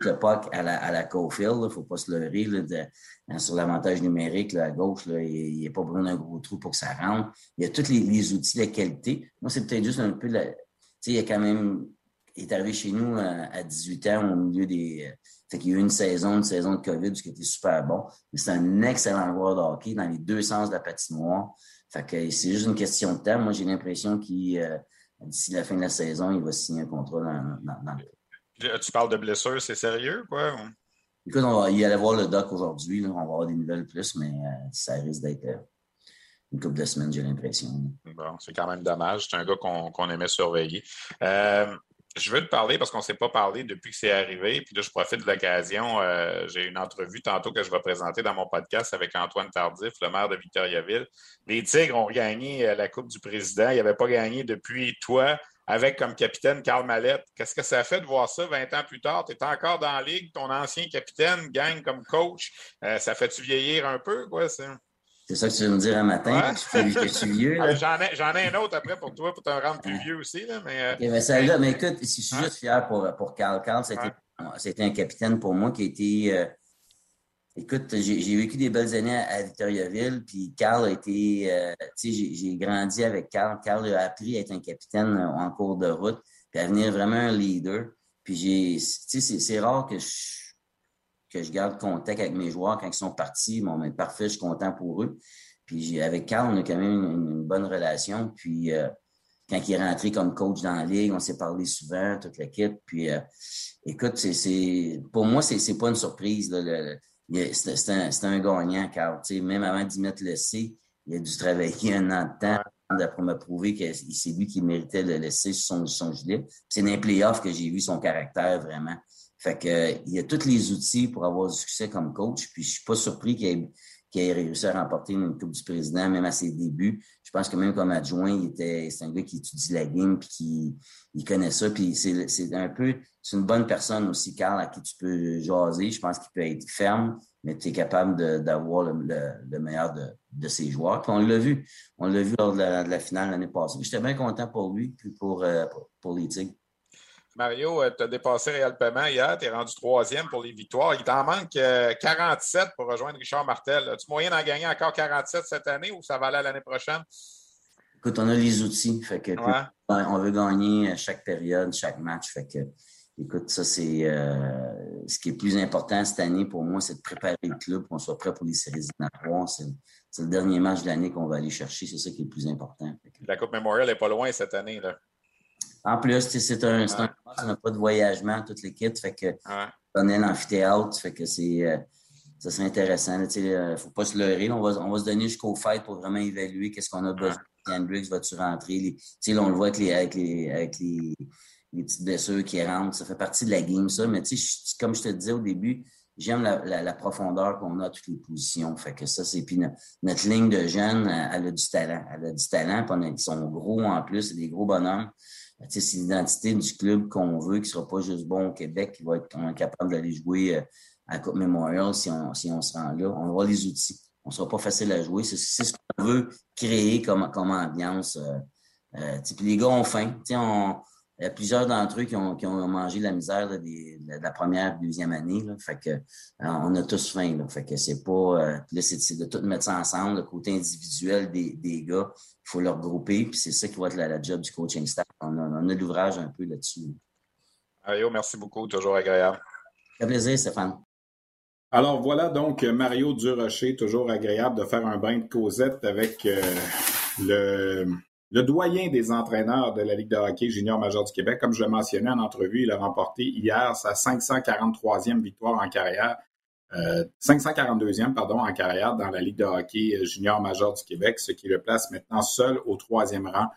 Le puck à la, à la Cofield, il ne faut pas se leurrer. Là, hein, sur l'avantage numérique, là, à gauche, là, il a pas besoin d'un gros trou pour que ça rentre. Il y a tous les, outils, la qualité. Moi, c'est peut-être juste un peu... La... Tu sais, il a quand même... Il est arrivé chez nous euh, à, 18 ans au milieu des... Euh, fait qu'il y a eu une saison, une saison de COVID, ce qui était super bon. Mais c'est un excellent joueur de hockey dans les deux sens de la patinoire. Fait que c'est juste une question de temps. Moi, j'ai l'impression qu'il, euh, d'ici la fin de la saison, il va signer un contrat dans, le Tu parles de blessure, c'est sérieux, quoi? Écoute, on va y aller voir le doc aujourd'hui. On va avoir des nouvelles plus, mais euh, ça risque d'être euh, une couple de semaines, j'ai l'impression. Bon, c'est quand même dommage. C'est un gars qu'on aimait surveiller je veux te parler parce qu'on ne s'est pas parlé depuis que c'est arrivé. Puis là, je profite de l'occasion. Euh, j'ai une entrevue tantôt que je vais présenter dans mon podcast avec Antoine Tardif, le maire de Victoriaville. Les Tigres ont gagné euh, la Coupe du Président. Ils n'avaient pas gagné depuis toi, avec comme capitaine Carl Mallette. Qu'est-ce que ça fait de voir ça 20 ans plus tard? Tu es encore dans la ligue, ton ancien capitaine gagne comme coach. Euh, ça fait-tu vieillir un peu, quoi, ça? C'est ça que tu veux me dire un matin, que, je suis vieux. J'en ai, ai, un autre après pour toi, pour te rendre plus vieux aussi. Là, mais, euh, mais, celle-là, mais écoute, je suis juste fier pour, pour Carl. Carl, c'était un capitaine pour moi qui a été. Euh, écoute, j'ai vécu des belles années à, Victoriaville, puis Carl a été. Euh, tu sais, j'ai grandi avec Carl. Carl a appris à être un capitaine en cours de route, puis à devenir vraiment un leader. Puis j'ai. Tu sais, c'est rare que je que je garde contact avec mes joueurs quand ils sont partis. Bon, mais parfait, je suis content pour eux. Puis avec Carl, on a quand même une, bonne relation. Puis euh, quand il est rentré comme coach dans la ligue, on s'est parlé souvent, toute l'équipe. Puis euh, écoute, c'est, pour moi, c'est, pas une surprise. Un, c'est un gagnant, Carl. Même avant d'y mettre le C, il a dû travailler un an de temps pour me prouver que c'est lui qui méritait le laisser sur son, son gilet. C'est dans les playoffs que j'ai vu son caractère vraiment. Fait que, il y a tous les outils pour avoir du succès comme coach. Puis je suis pas surpris qu'il ait, ait, réussi à remporter une Coupe du Président, même à ses débuts. Je pense que même comme adjoint, il était, c'est un gars qui étudie la game puis qui il connaît ça. Puis c'est, c'est un peu, c'est une bonne personne aussi, Carl, à qui tu peux jaser. Je pense qu'il peut être ferme, mais tu es capable d'avoir le, le, meilleur de, de ses joueurs. Puis on l'a vu. On l'a vu lors de la, de la finale l'année passée. J'étais bien content pour lui puis pour, euh, pour, pour les Tigres. Mario, euh, tu as dépassé Réal Paiement hier, tu es rendu troisième pour les victoires. Il t'en manque 47 euh, pour rejoindre Richard Martel. As-tu moyen d'en gagner encore 47 cette année ou ça va aller l'année prochaine? Écoute, on a les outils. Fait que, on veut gagner chaque période, chaque match. Fait que, écoute, ça, c'est euh, ce qui est plus important cette année pour moi, c'est de préparer le club, qu'on soit prêt pour les séries éliminatoires. C'est le dernier match de l'année qu'on va aller chercher. C'est ça qui est le plus important. La Coupe Memorial n'est pas loin cette année. Là. En plus, c'est un, un on n'a pas de voyagement, toute l'équipe. Fait que on est l'amphithéâtre, fait que c'est euh, ça serait intéressant. Il ne euh, faut pas se leurrer. On va, on va se donner jusqu'au fait pour vraiment évaluer qu'est-ce qu'on a besoin. Hendrix va-tu rentrer? Les, là, on le voit avec les, avec les, avec les, les, petites blessures qui rentrent. Ça fait partie de la game, ça. Mais comme je te disais au début, j'aime la, la, profondeur qu'on a à toutes les positions. Fait que ça, c'est puis notre, ligne de jeunes, elle, a du talent. Elle a du talent. ils sont gros en plus, c'est des gros bonhommes. Ben, c'est l'identité du club qu'on veut, qui ne sera pas juste bon au Québec, qui va être capable d'aller jouer euh, à Coupe Memorial si on, si on se rend là. On aura les outils. On ne sera pas facile à jouer. C'est ce qu'on veut créer comme, comme ambiance. Euh, euh, les gars ont faim. On, il y a plusieurs d'entre eux qui ont, qui ont mangé la misère de, la première deuxième année. Là. Fait que, on a tous faim. Là. Fait que c'est pas. là, c'est de tout mettre ça ensemble, le côté individuel des, des gars il faut le regrouper, puis c'est ça qui va être la, job du coaching staff. On a, on a l'ouvrage un peu là-dessus. Mario, merci beaucoup, toujours agréable. Un plaisir, Stéphane. Alors voilà donc Mario Durocher, toujours agréable de faire un bain de causette avec euh, le, le doyen des entraîneurs de la Ligue de hockey junior major du Québec. Comme je l'ai mentionné en entrevue, il a remporté hier sa 543e victoire en carrière. 542e, euh, pardon, en carrière dans la Ligue de hockey junior major du Québec, ce qui le place maintenant seul au troisième rang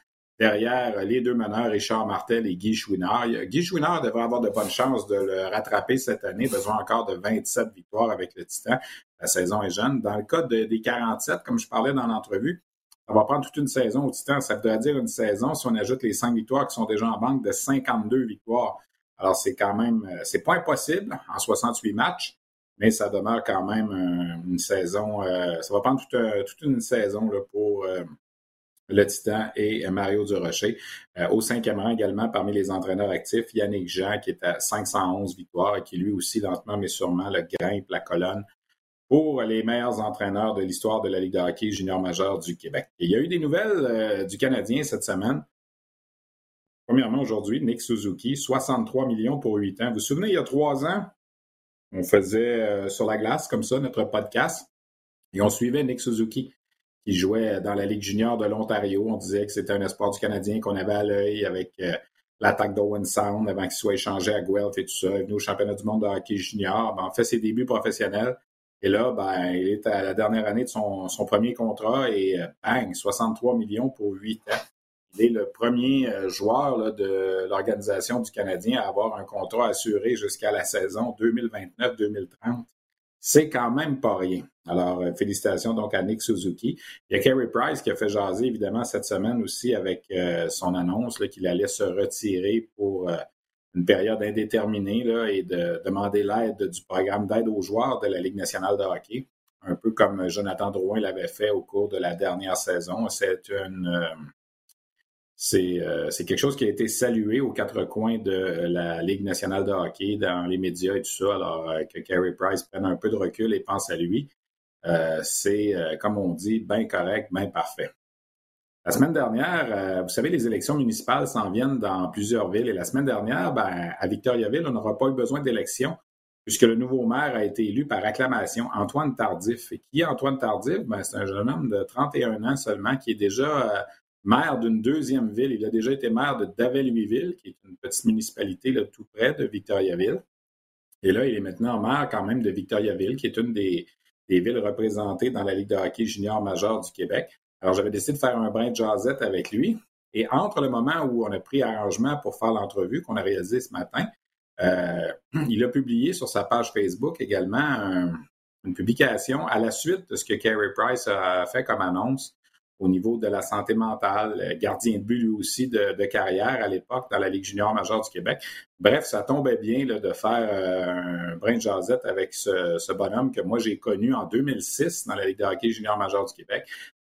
derrière les deux meneurs, Richard Martel et Guy Chouinard. Guy Chouinard devrait avoir de bonnes chances de le rattraper cette année, besoin encore de 27 victoires avec le Titan. La saison est jeune. Dans le cas des 47, comme je parlais dans l'entrevue, ça va prendre toute une saison au Titan. Ça veut dire une saison, si on ajoute les cinq victoires qui sont déjà en banque, de 52 victoires. Alors, c'est quand même, euh, c'est pas impossible en 68 matchs, mais ça demeure quand même euh, une saison, euh, ça va prendre toute, une saison là, pour le Titan et Mario Durocher. Au cinquième rang également, parmi les entraîneurs actifs, Yannick Jean, qui est à 511 victoires et qui lui aussi, lentement mais sûrement, le grimpe la colonne pour les meilleurs entraîneurs de l'histoire de la Ligue de hockey junior majeur du Québec. il y a eu des nouvelles euh, du Canadien cette semaine. Premièrement, aujourd'hui, Nick Suzuki, 63 millions pour 8 ans. Vous vous souvenez, il y a trois ans, on faisait euh, sur la glace comme ça notre podcast et on suivait Nick Suzuki qui jouait dans la Ligue junior de l'Ontario. On disait que c'était un espoir du Canadien qu'on avait à l'œil avec euh, l'attaque d'Owen Sound avant qu'il soit échangé à Guelph et tout ça. Il est venu au championnat du monde de hockey junior. Ben, fait ses débuts professionnels. Et là, ben, il est à la dernière année de son, premier contrat et euh, bang, 63 millions pour 8 ans. Il est le premier euh, joueur de l'organisation du Canadien à avoir un contrat assuré jusqu'à la saison 2029-2030 c'est quand même pas rien. Alors, euh, félicitations donc à Nick Suzuki. Il y a Kerry Price qui a fait jaser évidemment cette semaine aussi avec euh, son annonce qu'il allait se retirer pour euh, une période indéterminée et de demander l'aide du programme d'aide aux joueurs de la Ligue nationale de hockey, un peu comme Jonathan Drouin l'avait fait au cours de la dernière saison. C'est une euh, c'est quelque chose qui a été salué aux quatre coins de la Ligue nationale de hockey, dans les médias et tout ça. Alors euh, que Carey Price prenne un peu de recul et pense à lui, euh, c'est, comme on dit, bien correct, bien parfait. La semaine dernière, vous savez, les élections municipales s'en viennent dans plusieurs villes. Et la semaine dernière, ben, à Victoriaville, on n'aura pas eu besoin d'élection puisque le nouveau maire a été élu par acclamation, Antoine Tardif. Et qui est Antoine Tardif? Ben, c'est un jeune homme de 31 ans seulement qui est déjà maire d'une deuxième ville. Il a déjà été maire de Davel-Louisville, qui est une petite municipalité là, tout près de Victoriaville. Et là, il est maintenant maire quand même de Victoriaville, qui est une des, villes représentées dans la Ligue de hockey junior majeur du Québec. Alors, j'avais décidé de faire un brin de jazzette avec lui. Et entre le moment où on a pris arrangement pour faire l'entrevue qu'on a réalisée ce matin, euh, il a publié sur sa page Facebook également une publication à la suite de ce que Carey Price a fait comme annonce au niveau de la santé mentale, euh, gardien de but lui aussi de, carrière à l'époque dans la Ligue junior majeure du Québec. Bref, ça tombait bien de faire euh, un brin de jasette avec ce, bonhomme que moi j'ai connu en 2006 dans la Ligue de hockey junior majeure du Québec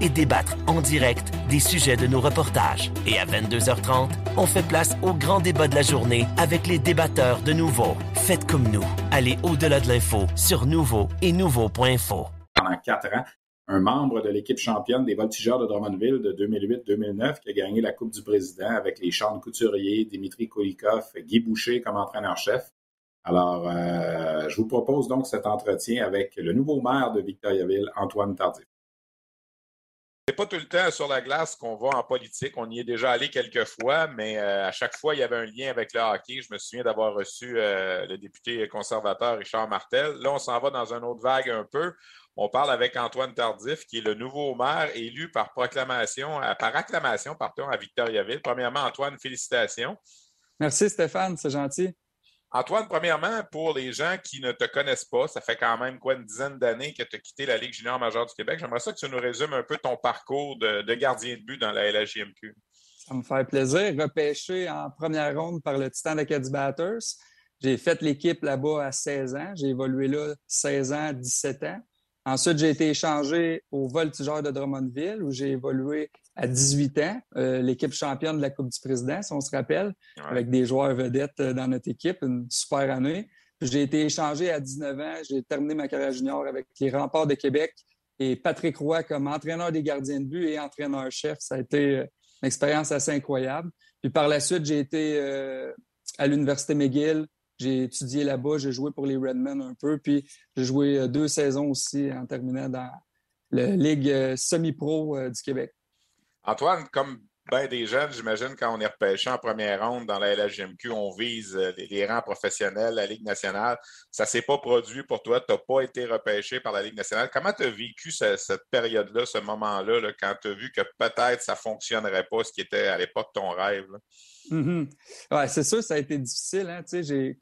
et débattre en direct des sujets de nos reportages. Et à 22h30, on fait place au grand débat de la journée avec les débatteurs de Nouveau. Faites comme nous. Allez au-delà de l'info sur Nouveau et Nouveau.info. Pendant quatre ans, un membre de l'équipe championne des voltigeurs de Drummondville de 2008-2009 qui a gagné la Coupe du Président avec les Charles Couturier, Dimitri Kolikov, Guy Boucher comme entraîneur-chef. Alors, euh, je vous propose donc cet entretien avec le nouveau maire de Victoriaville, Antoine Tardif. C'est pas tout le temps sur la glace qu'on va en politique. On y est déjà allé quelques fois, mais euh, à chaque fois, il y avait un lien avec le hockey. Je me souviens d'avoir reçu euh, le député conservateur Richard Martel. Là, on s'en va dans une autre vague un peu. On parle avec Antoine Tardif, qui est le nouveau maire élu par proclamation, euh, par acclamation, pardon, à Victoriaville. Premièrement, Antoine, félicitations. Merci Stéphane, c'est gentil. Antoine, premièrement, pour les gens qui ne te connaissent pas, ça fait quand même quoi une dizaine d'années que tu as quitté la Ligue junior majeure du Québec. J'aimerais ça que tu nous résumes un peu ton parcours de, gardien de but dans la LHJMQ. Ça me fait plaisir. Repêché en première ronde par le Titan d'Acadie Batters. J'ai fait l'équipe là-bas à 16 ans. J'ai évolué là 16 ans, 17 ans. Ensuite, j'ai été échangé au Voltigeur de Drummondville où j'ai évolué à 18 ans, l'équipe championne de la Coupe du Président, si on se rappelle, avec des joueurs vedettes dans notre équipe, une super année. J'ai été échangé à 19 ans, j'ai terminé ma carrière junior avec les Remparts de Québec et Patrick Roy comme entraîneur des gardiens de but et entraîneur-chef. Ça a été une expérience assez incroyable. Puis par la suite, j'ai été à l'Université McGill, j'ai étudié là-bas, j'ai joué pour les Redmen un peu, puis j'ai joué euh, deux saisons aussi en terminant dans la Ligue euh, semi-pro euh, du Québec. Antoine, comme bien des jeunes, j'imagine, quand on est repêché en première ronde dans la LHGMQ, on vise les, rangs professionnels, la Ligue nationale. Ça ne s'est pas produit pour toi, tu n'as pas été repêché par la Ligue nationale. Comment tu as vécu cette, période-là, ce moment-là, quand tu as vu que peut-être ça ne fonctionnerait pas, ce qui était à l'époque ton rêve? Mm c'est sûr, ça a été difficile. Hein?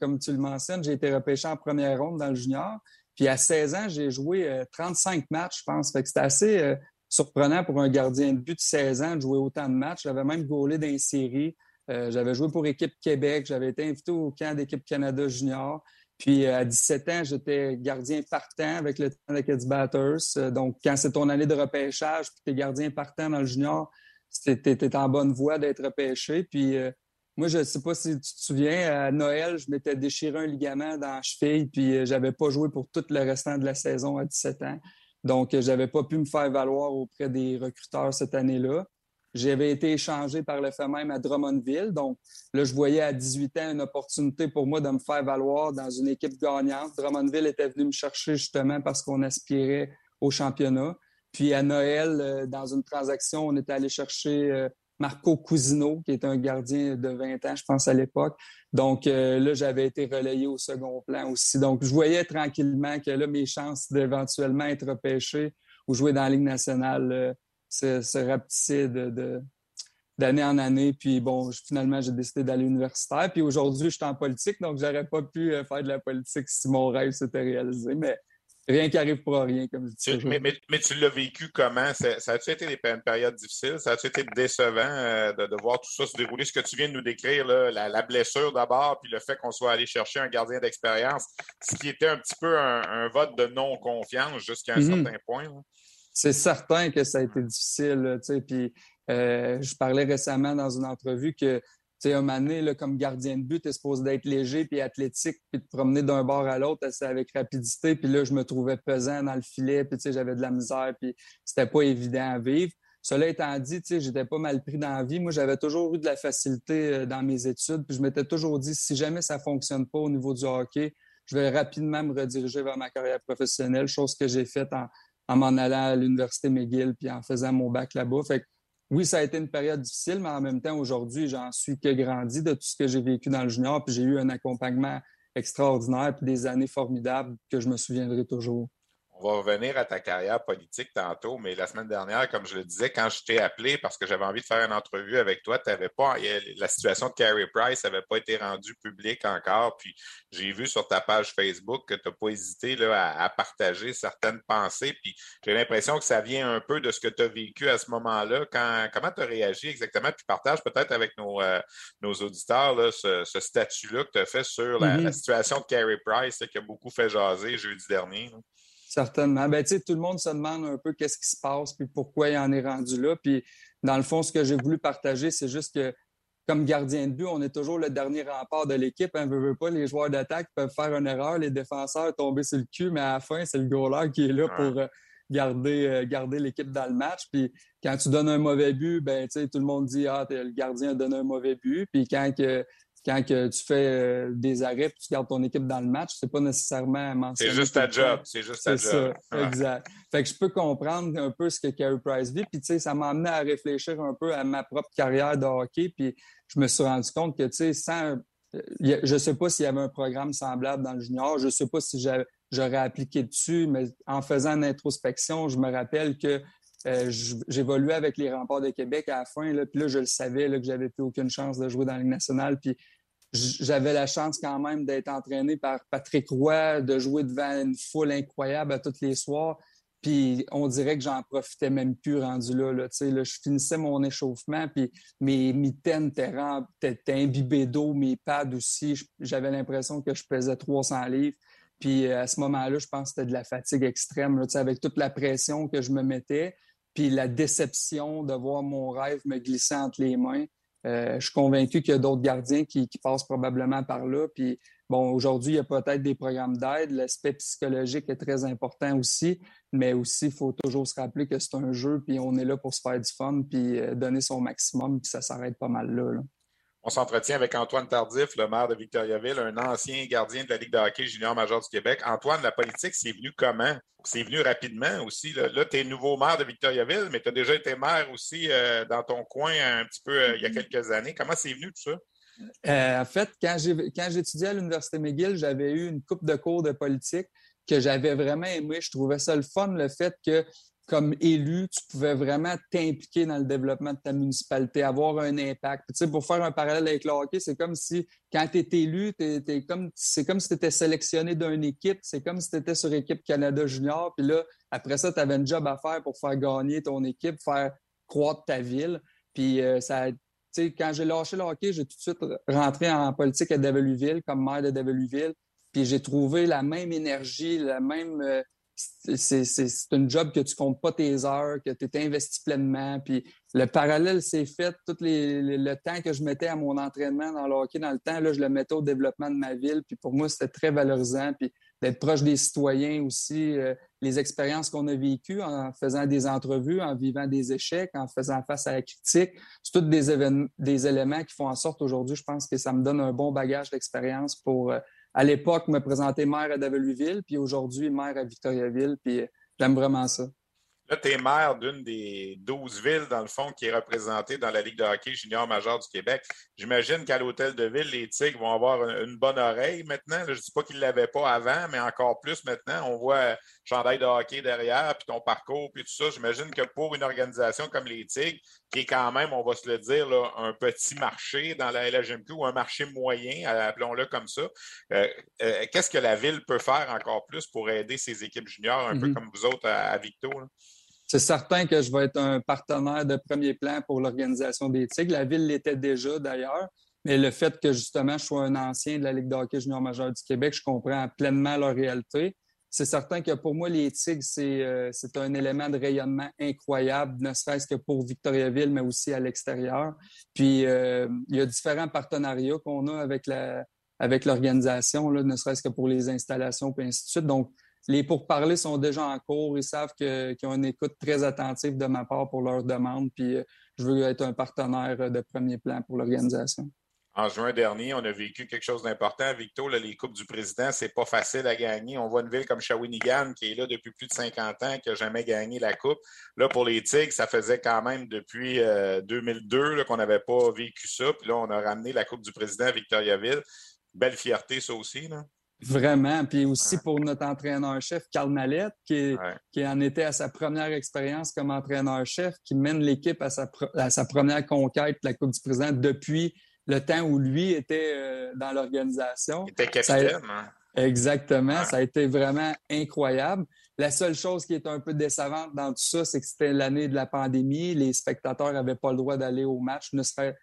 Comme tu le mentionnes, j'ai été repêché en première ronde dans le junior. Puis à 16 ans, j'ai joué 35 euh, matchs, je pense. c'était assez euh, surprenant pour un gardien de but de 16 ans de jouer autant de matchs. J'avais même gaulé dans les séries. Euh, j'avais joué pour Équipe Québec. J'avais été invité au camp d'Équipe Canada junior. Puis à 17 ans, j'étais gardien partant avec le de Batters. donc, quand c'est ton année de repêchage, puis tu es gardien partant dans le junior, tu étais en bonne voie d'être repêché. Puis euh, moi, je ne sais pas si tu te souviens, à Noël, je m'étais déchiré un ligament dans la cheville, puis euh, j'avais pas joué pour tout le restant de la saison à 17 ans. Donc, euh, je n'avais pas pu me faire valoir auprès des recruteurs cette année-là. J'avais été échangé par le fait même à Drummondville. Donc, là, je voyais à 18 ans une opportunité pour moi de me faire valoir dans une équipe gagnante. Drummondville était venu me chercher justement parce qu'on aspirait au championnat. Puis à Noël, euh, dans une transaction, on était allé chercher euh, Marco Cousino, qui est un gardien de 20 ans, je pense, à l'époque. Donc euh, là, j'avais été relayé au second plan aussi. Donc, je voyais tranquillement que là, mes chances d'éventuellement être repêché ou jouer dans la Ligue nationale se, se rapetissaient de, d'année en année. Puis bon, finalement, j'ai décidé d'aller universitaire. Puis aujourd'hui, je suis en politique, donc j'aurais pas pu faire de la politique si mon rêve s'était réalisé. Mais rien qui arrive pour rien, comme je dis. mais, mais, tu l'as vécu comment? Ça, a-tu été des, une période difficile? Ça a-tu été décevant euh, de, voir tout ça se dérouler? Ce que tu viens de nous décrire, la, blessure d'abord, puis le fait qu'on soit allé chercher un gardien d'expérience, ce qui était un petit peu un, vote de non-confiance jusqu'à un mm-hmm. certain point. C'est certain que ça a été difficile. Puis euh, je parlais récemment dans une entrevue que sais, un moment comme gardien de but, tu es supposé d'être léger puis athlétique, puis de promener d'un bord à l'autre avec rapidité. Puis là, je me trouvais pesant dans le filet, puis j'avais de la misère, puis c'était pas évident à vivre. Cela étant dit, j'étais pas mal pris dans la vie. Moi, j'avais toujours eu de la facilité euh, dans mes études, puis je m'étais toujours dit, si jamais ça fonctionne pas au niveau du hockey, je vais rapidement me rediriger vers ma carrière professionnelle, chose que j'ai faite en, en m'en allant à l'Université McGill, puis en faisant mon bac là-bas. Fait oui, ça a été une période difficile, mais en même temps, aujourd'hui, j'en suis que grandi de tout ce que j'ai vécu dans le junior, puis j'ai eu un accompagnement extraordinaire, puis des années formidables que je me souviendrai toujours. On va revenir à ta carrière politique tantôt, mais la semaine dernière, comme je le disais, quand je t'ai appelé parce que j'avais envie de faire une entrevue avec toi, avais pas, la situation de Carey Price n'avait pas été rendue publique encore. Puis j'ai vu sur ta page Facebook que tu n'as pas hésité là, à, partager certaines pensées. Puis j'ai l'impression que ça vient un peu de ce que tu as vécu à ce moment-là. comment tu as réagi exactement? Puis partage peut-être avec nos, euh, nos auditeurs là, ce, statut-là que tu as fait sur la, mm-hmm. situation de Carey Price qui a beaucoup fait jaser jeudi dernier. Certainement. Ben, tout le monde se demande un peu qu'est-ce qui se passe puis pourquoi il en est rendu là. Puis, dans le fond, ce que j'ai voulu partager, c'est juste que, comme gardien de but, on est toujours le dernier rempart de l'équipe. On hein. veut pas, les joueurs d'attaque peuvent faire une erreur, les défenseurs tomber sur le cul, mais à la fin, c'est le goaler qui est là pour euh, garder, euh, garder l'équipe dans le match. Puis, quand tu donnes un mauvais but, ben, tout le monde dit Ah, le gardien a donné un mauvais but. Puis, quand que, quand que tu fais euh, des arrêts tu gardes ton équipe dans le match, c'est pas nécessairement mentionné. C'est juste ta job. C'est juste ta job. Ça, exact. Fait que je peux comprendre un peu ce que Carey Price vit. Puis, tu sais, ça m'a amené à réfléchir un peu à ma propre carrière de hockey. Puis, je me suis rendu compte que, tu sais, sans. Je sais pas s'il y avait un programme semblable dans le junior. Je sais pas si j'aurais appliqué dessus, mais en faisant une introspection, je me rappelle que euh, j'évoluais avec les remparts de Québec à la fin. Là, puis là, je le savais là, que j'avais plus aucune chance de jouer dans la Ligue nationale. Puis j'avais la chance quand même d'être entraîné par Patrick Roy, de jouer devant une foule incroyable à tous les soirs. Puis on dirait que j'en profitais même plus rendu là. là, là je finissais mon échauffement, puis mes mitaines étaient imbibées d'eau, mes pads aussi. J'avais l'impression que je pesais 300 livres. Puis euh, à ce moment-là, je pense que c'était de la fatigue extrême, avec toute la pression que je me mettais. Puis la déception de voir mon rêve me glisser entre les mains. Euh, je suis convaincu qu'il y a d'autres gardiens qui, passent probablement par là. Puis, bon, aujourd'hui, il y a peut-être des programmes d'aide. L'aspect psychologique est très important aussi, mais aussi, il faut toujours se rappeler que c'est un jeu, puis on est là pour se faire du fun, puis euh, donner son maximum, puis ça s'arrête pas mal là. On s'entretient avec Antoine Tardif, le maire de Victoriaville, un ancien gardien de la Ligue de hockey junior major du Québec. Antoine, la politique, c'est venu comment? C'est venu rapidement aussi. Là, tu es nouveau maire de Victoriaville, mais tu as déjà été maire aussi euh, dans ton coin un petit peu euh, il y a quelques années. Comment c'est venu tout ça? Euh, en fait, quand j'étudiais à l'Université McGill, j'avais eu une coupe de cours de politique que j'avais vraiment aimé. Je trouvais ça le fun, le fait que comme élu, tu pouvais vraiment t'impliquer dans le développement de ta municipalité, avoir un impact. tu sais, pour faire un parallèle avec le hockey, c'est comme si, quand tu es élu, c'est comme si tu étais sélectionné d'une équipe, c'est comme si tu étais sur équipe Canada Junior, puis là, après ça, tu avais un job à faire pour faire gagner ton équipe, faire croître ta ville. Puis euh, ça, quand j'ai lâché le hockey, j'ai tout de suite rentré en politique à Davelueville, comme maire de Davelueville. Puis j'ai trouvé la même énergie, la même... Euh, c'est un job que tu comptes pas tes heures, que tu es investi pleinement. Puis le parallèle s'est fait, tout le temps que je mettais à mon entraînement dans le hockey, dans le temps, là, je le mettais au développement de ma ville. Puis pour moi, c'était très valorisant. Puis d'être proche des citoyens aussi, euh, les expériences qu'on a vécues en faisant des entrevues, en vivant des échecs, en faisant face à la critique, c'est tous des, des éléments qui font en sorte aujourd'hui, je pense que ça me donne un bon bagage d'expérience pour euh, à l'époque, me présenter maire à Davelueville, puis aujourd'hui, maire à Victoriaville, puis euh, j'aime vraiment ça. Là, tu es maire d'une des 12 villes, dans le fond, qui est représentée dans la Ligue de hockey junior major du Québec. J'imagine qu'à l'Hôtel de Ville, les Tigres vont avoir une, bonne oreille maintenant. je ne dis pas qu'ils ne l'avaient pas avant, mais encore plus maintenant. On voit chandail de hockey derrière, puis ton parcours, puis tout ça. J'imagine que pour une organisation comme les Tigres, qui est quand même, on va se le dire, un petit marché dans la LHMQ ou un marché moyen, appelons-le comme ça, euh, euh, qu'est-ce que la ville peut faire encore plus pour aider ses équipes juniors, un peu mm-hmm. comme vous autres à, Victo? C'est certain que je vais être un partenaire de premier plan pour l'organisation des Tigres. La ville l'était déjà d'ailleurs, mais le fait que justement je sois un ancien de la Ligue de hockey junior majeur du Québec, je comprends pleinement leur réalité. C'est certain que pour moi, les Tigres, euh, c'est un élément de rayonnement incroyable, ne serait-ce que pour Victoriaville, mais aussi à l'extérieur. Puis, euh, il y a différents partenariats qu'on a avec la, avec l'organisation, ne serait-ce que pour les installations, et ainsi de suite. Donc, les pourparlers sont déjà en cours. Ils savent qu'ils ont une écoute très attentive de ma part pour leurs demandes. Puis euh, je veux être un partenaire de premier plan pour l'organisation. En juin dernier, on a vécu quelque chose d'important. Victo, les Coupes du Président, c'est pas facile à gagner. On voit une ville comme Shawinigan qui est là depuis plus de 50 ans, qui n'a jamais gagné la Coupe. Là, pour les Tigres, ça faisait quand même depuis 2002 euh, qu'on n'avait pas vécu ça. Puis là, on a ramené la Coupe du Président à Victoriaville. Belle fierté, ça aussi. Là. Vraiment. Puis aussi pour notre entraîneur-chef, Carl Mallette, qui, qui, en était à sa première expérience comme entraîneur-chef, qui mène l'équipe à sa, à sa, première conquête de la Coupe du Président depuis le temps où lui était euh, dans l'organisation. Il était capitaine. Hein? Exactement. Ça a été vraiment incroyable. La seule chose qui est un peu décevante dans tout ça, c'est que c'était l'année de la pandémie. Les spectateurs n'avaient pas le droit d'aller au match, ne serait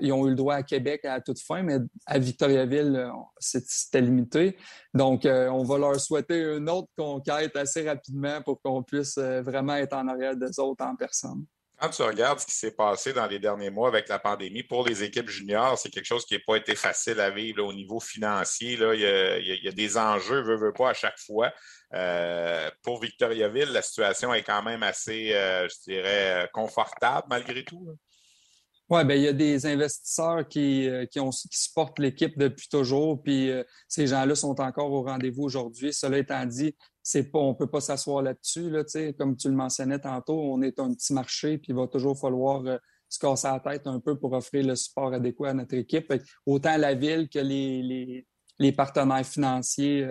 ils ont eu le droit à Québec à toute fin, mais à Victoriaville, euh, c'était limité. Donc, euh, on va leur souhaiter une autre conquête assez rapidement pour qu'on puisse euh, vraiment être en arrière des autres en personne. Quand tu regardes ce qui s'est passé dans les derniers mois avec la pandémie, pour les équipes juniors, c'est quelque chose qui n'a pas été facile à vivre au niveau financier. Là. Il, y a, des enjeux, veut, veut pas, à chaque fois. pour Victoriaville, la situation est quand même assez, je dirais, confortable malgré tout. Oui, ben il y a des investisseurs qui, euh, qui, supportent l'équipe depuis toujours, puis euh, ces gens-là sont encore au rendez-vous aujourd'hui. Cela étant dit, c'est pas, on peut pas s'asseoir là-dessus. Là, comme tu le mentionnais tantôt, on est un petit marché, puis il va toujours falloir euh, se casser la tête un peu pour offrir le support adéquat à notre équipe. Autant la ville que les, les, partenaires financiers,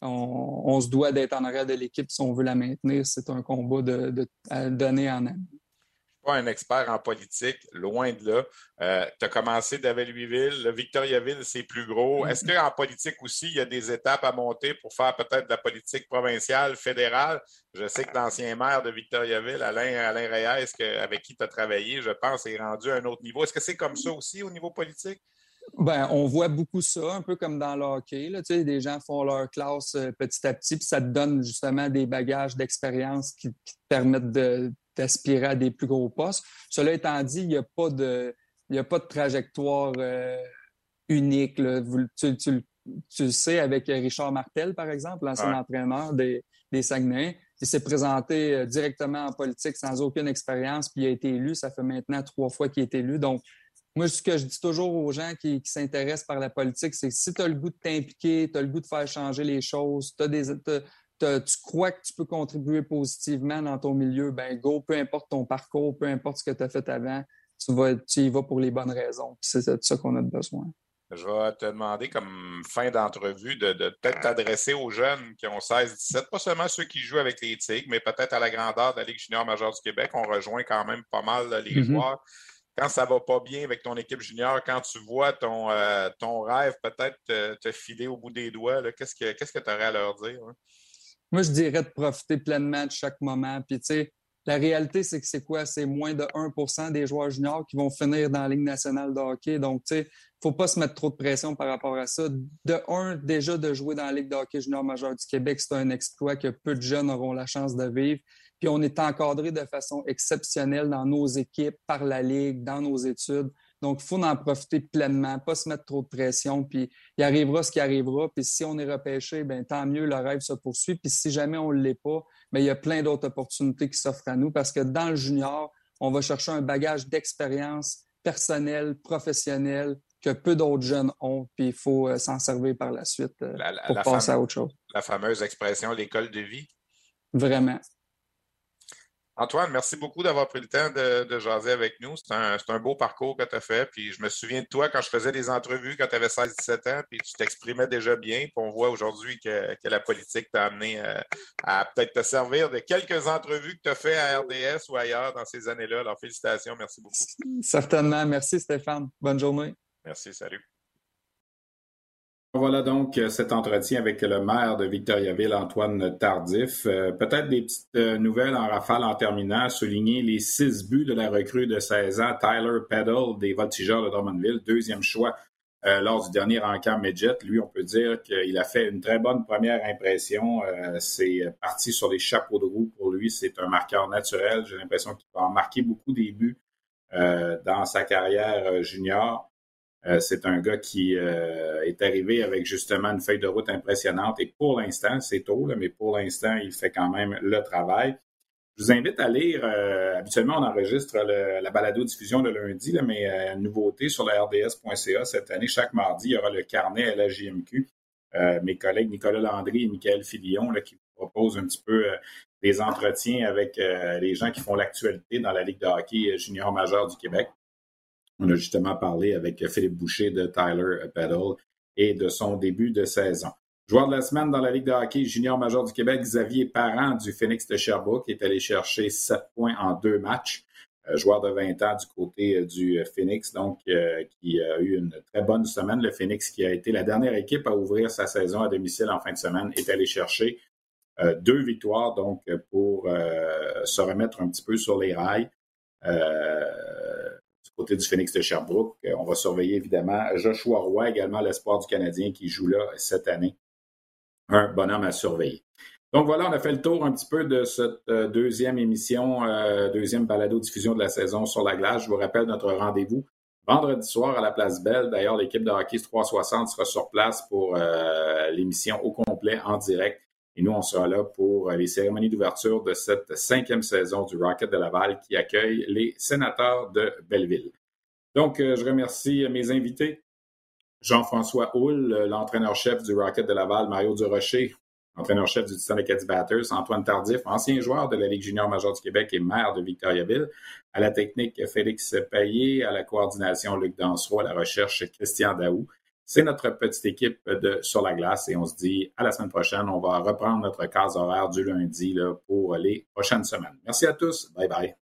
on, on, se doit d'être en arrière de l'équipe si on veut la maintenir. C'est un combat de, de, donner en année pas un expert en politique, loin de là. Euh, tu as commencé d'Aveluiville, Victoriaville, c'est plus gros. Mm-hmm. Est-ce qu'en politique aussi, il y a des étapes à monter pour faire peut-être de la politique provinciale, fédérale? Je sais que l'ancien maire de Victoriaville, Alain, Alain Reyes, avec qui tu as travaillé, je pense, est rendu à un autre niveau. Est-ce que c'est comme ça aussi au niveau politique? Ben, on voit beaucoup ça, un peu comme dans le hockey. Là, tu sais, des gens font leur classe euh, petit à petit, puis ça te donne justement des bagages d'expérience qui, te permettent de, d'aspirer à des plus gros postes. Cela étant dit, il n'y a pas de, il a pas de trajectoire unique. Tu, tu, tu, le sais avec Richard Martel, par exemple, l'ancien entraîneur des, des Saguenay. Il s'est présenté euh, directement en politique sans aucune expérience, puis il a été élu. Ça fait maintenant trois fois qu'il est élu. Donc, moi, ce que je dis toujours aux gens qui, s'intéressent par la politique, c'est que si tu as le goût de t'impliquer, tu as le goût de faire changer les choses, des, tu crois que tu peux contribuer positivement dans ton milieu, ben go, peu importe ton parcours, peu importe ce que tu as fait avant, tu, vas, tu y vas pour les bonnes raisons. C'est de ça qu'on a besoin. Je vais te demander comme fin d'entrevue de, peut-être t'adresser aux jeunes qui ont 16-17, pas seulement ceux qui jouent avec les Tigres, mais peut-être à la grandeur de la Ligue junior majeure du Québec. On rejoint quand même pas mal les mm-hmm. joueurs. Quand ça va pas bien avec ton équipe junior, quand tu vois ton, euh, ton rêve peut-être te, filer au bout des doigts, qu'est-ce que tu aurais à leur dire? Moi, je dirais de profiter pleinement de chaque moment. Puis, tu sais, la réalité, c'est que c'est quoi? C'est moins de 1% des joueurs juniors qui vont finir dans la Ligue nationale de hockey. Donc, tu sais, faut pas se mettre trop de pression par rapport à ça. De un, déjà de jouer dans la Ligue de hockey junior majeur du Québec, c'est un exploit que peu de jeunes auront la chance de vivre. Puis on est encadré de façon exceptionnelle dans nos équipes, par la Ligue, dans nos études. Donc, il faut en profiter pleinement, pas se mettre trop de pression, puis il arrivera ce qui arrivera. Puis si on est repêché, ben tant mieux, le rêve se poursuit. Puis si jamais on ne l'est pas, ben, il y a plein d'autres opportunités qui s'offrent à nous parce que dans le junior, on va chercher un bagage d'expérience personnelle, professionnelle, que peu d'autres jeunes ont, puis il faut euh, s'en servir par la suite euh, pour passer à autre chose. La fameuse expression l'école de vie. Vraiment. Antoine, merci beaucoup d'avoir pris le temps de, jaser avec nous. C'est un, beau parcours que tu as fait. Puis je me souviens de toi quand je faisais des entrevues quand tu avais 16-17 ans, puis tu t'exprimais déjà bien. Puis on voit aujourd'hui que, la politique t'a amené euh, à peut-être te servir de quelques entrevues que tu as fait à RDS ou ailleurs dans ces années-là. Alors félicitations, merci beaucoup. Certainement. Merci Stéphane. Bonne journée. Merci, salut. Voilà donc euh, cet entretien avec le maire de Victoriaville, Antoine Tardif. Euh, peut-être des petites euh, nouvelles en rafale en terminant, souligner les six buts de la recrue de 16 ans, Tyler Peddle des Voltigeurs de Drummondville, deuxième choix lors du dernier encamp Midget. Lui, on peut dire qu'il a fait une très bonne première impression. c'est parti sur les chapeaux de roue pour lui. C'est un marqueur naturel. J'ai l'impression qu'il va en marquer beaucoup des buts dans sa carrière junior. Euh, c'est un gars qui euh, est arrivé avec justement une feuille de route impressionnante et pour l'instant, c'est tôt, mais pour l'instant, il fait quand même le travail. Je vous invite à lire, euh, habituellement on enregistre la balado-diffusion le lundi, mais une nouveauté sur la RDS.ca cette année, chaque mardi, il y aura le carnet à la JMQ. mes collègues Nicolas Landry et Michael Filion qui vous proposent un petit peu des entretiens avec les gens qui font l'actualité dans la Ligue de hockey junior majeur du Québec. On a justement parlé avec Philippe Boucher de Tyler Peddle et de son début de saison. Joueur de la semaine dans la Ligue de hockey junior major du Québec, Xavier Parent du Phoenix de Sherbrooke est allé chercher 7 points en deux matchs. Euh, joueur de 20 ans du côté euh, du Phoenix, donc euh, qui a eu une très bonne semaine. Le Phoenix, qui a été la dernière équipe à ouvrir sa saison à domicile en fin de semaine, est allé chercher deux victoires, donc pour se remettre un petit peu sur les rails du Phoenix de Sherbrooke. Euh, on va surveiller évidemment Joshua Roy, également l'espoir du Canadien qui joue là cette année. Un bonhomme à surveiller. Donc voilà, on a fait le tour un petit peu de cette euh, deuxième émission, euh, deuxième balado-diffusion de la saison sur la glace. Je vous rappelle notre rendez-vous vendredi soir à la Place Belle. D'ailleurs, l'équipe de Hockey 360 sera sur place pour l'émission au complet en direct et nous, on sera là pour euh, les cérémonies d'ouverture de cette cinquième saison du Rocket de Laval qui accueille les sénateurs de Belleville. Donc, euh, je remercie mes invités. Jean-François Houle, l'entraîneur-chef du Rocket de Laval, Mario Durocher, entraîneur-chef du Titan Batters, Antoine Tardif, ancien joueur de la Ligue junior majeure du Québec et maire de Victoriaville, à la technique Félix Payet, à la coordination Luc Dansereau, à la recherche Christian Daou. C'est notre petite équipe de Sur la glace et on se dit à la semaine prochaine. On va reprendre notre case horaire du lundi pour les prochaines semaines. Merci à tous. Bye bye.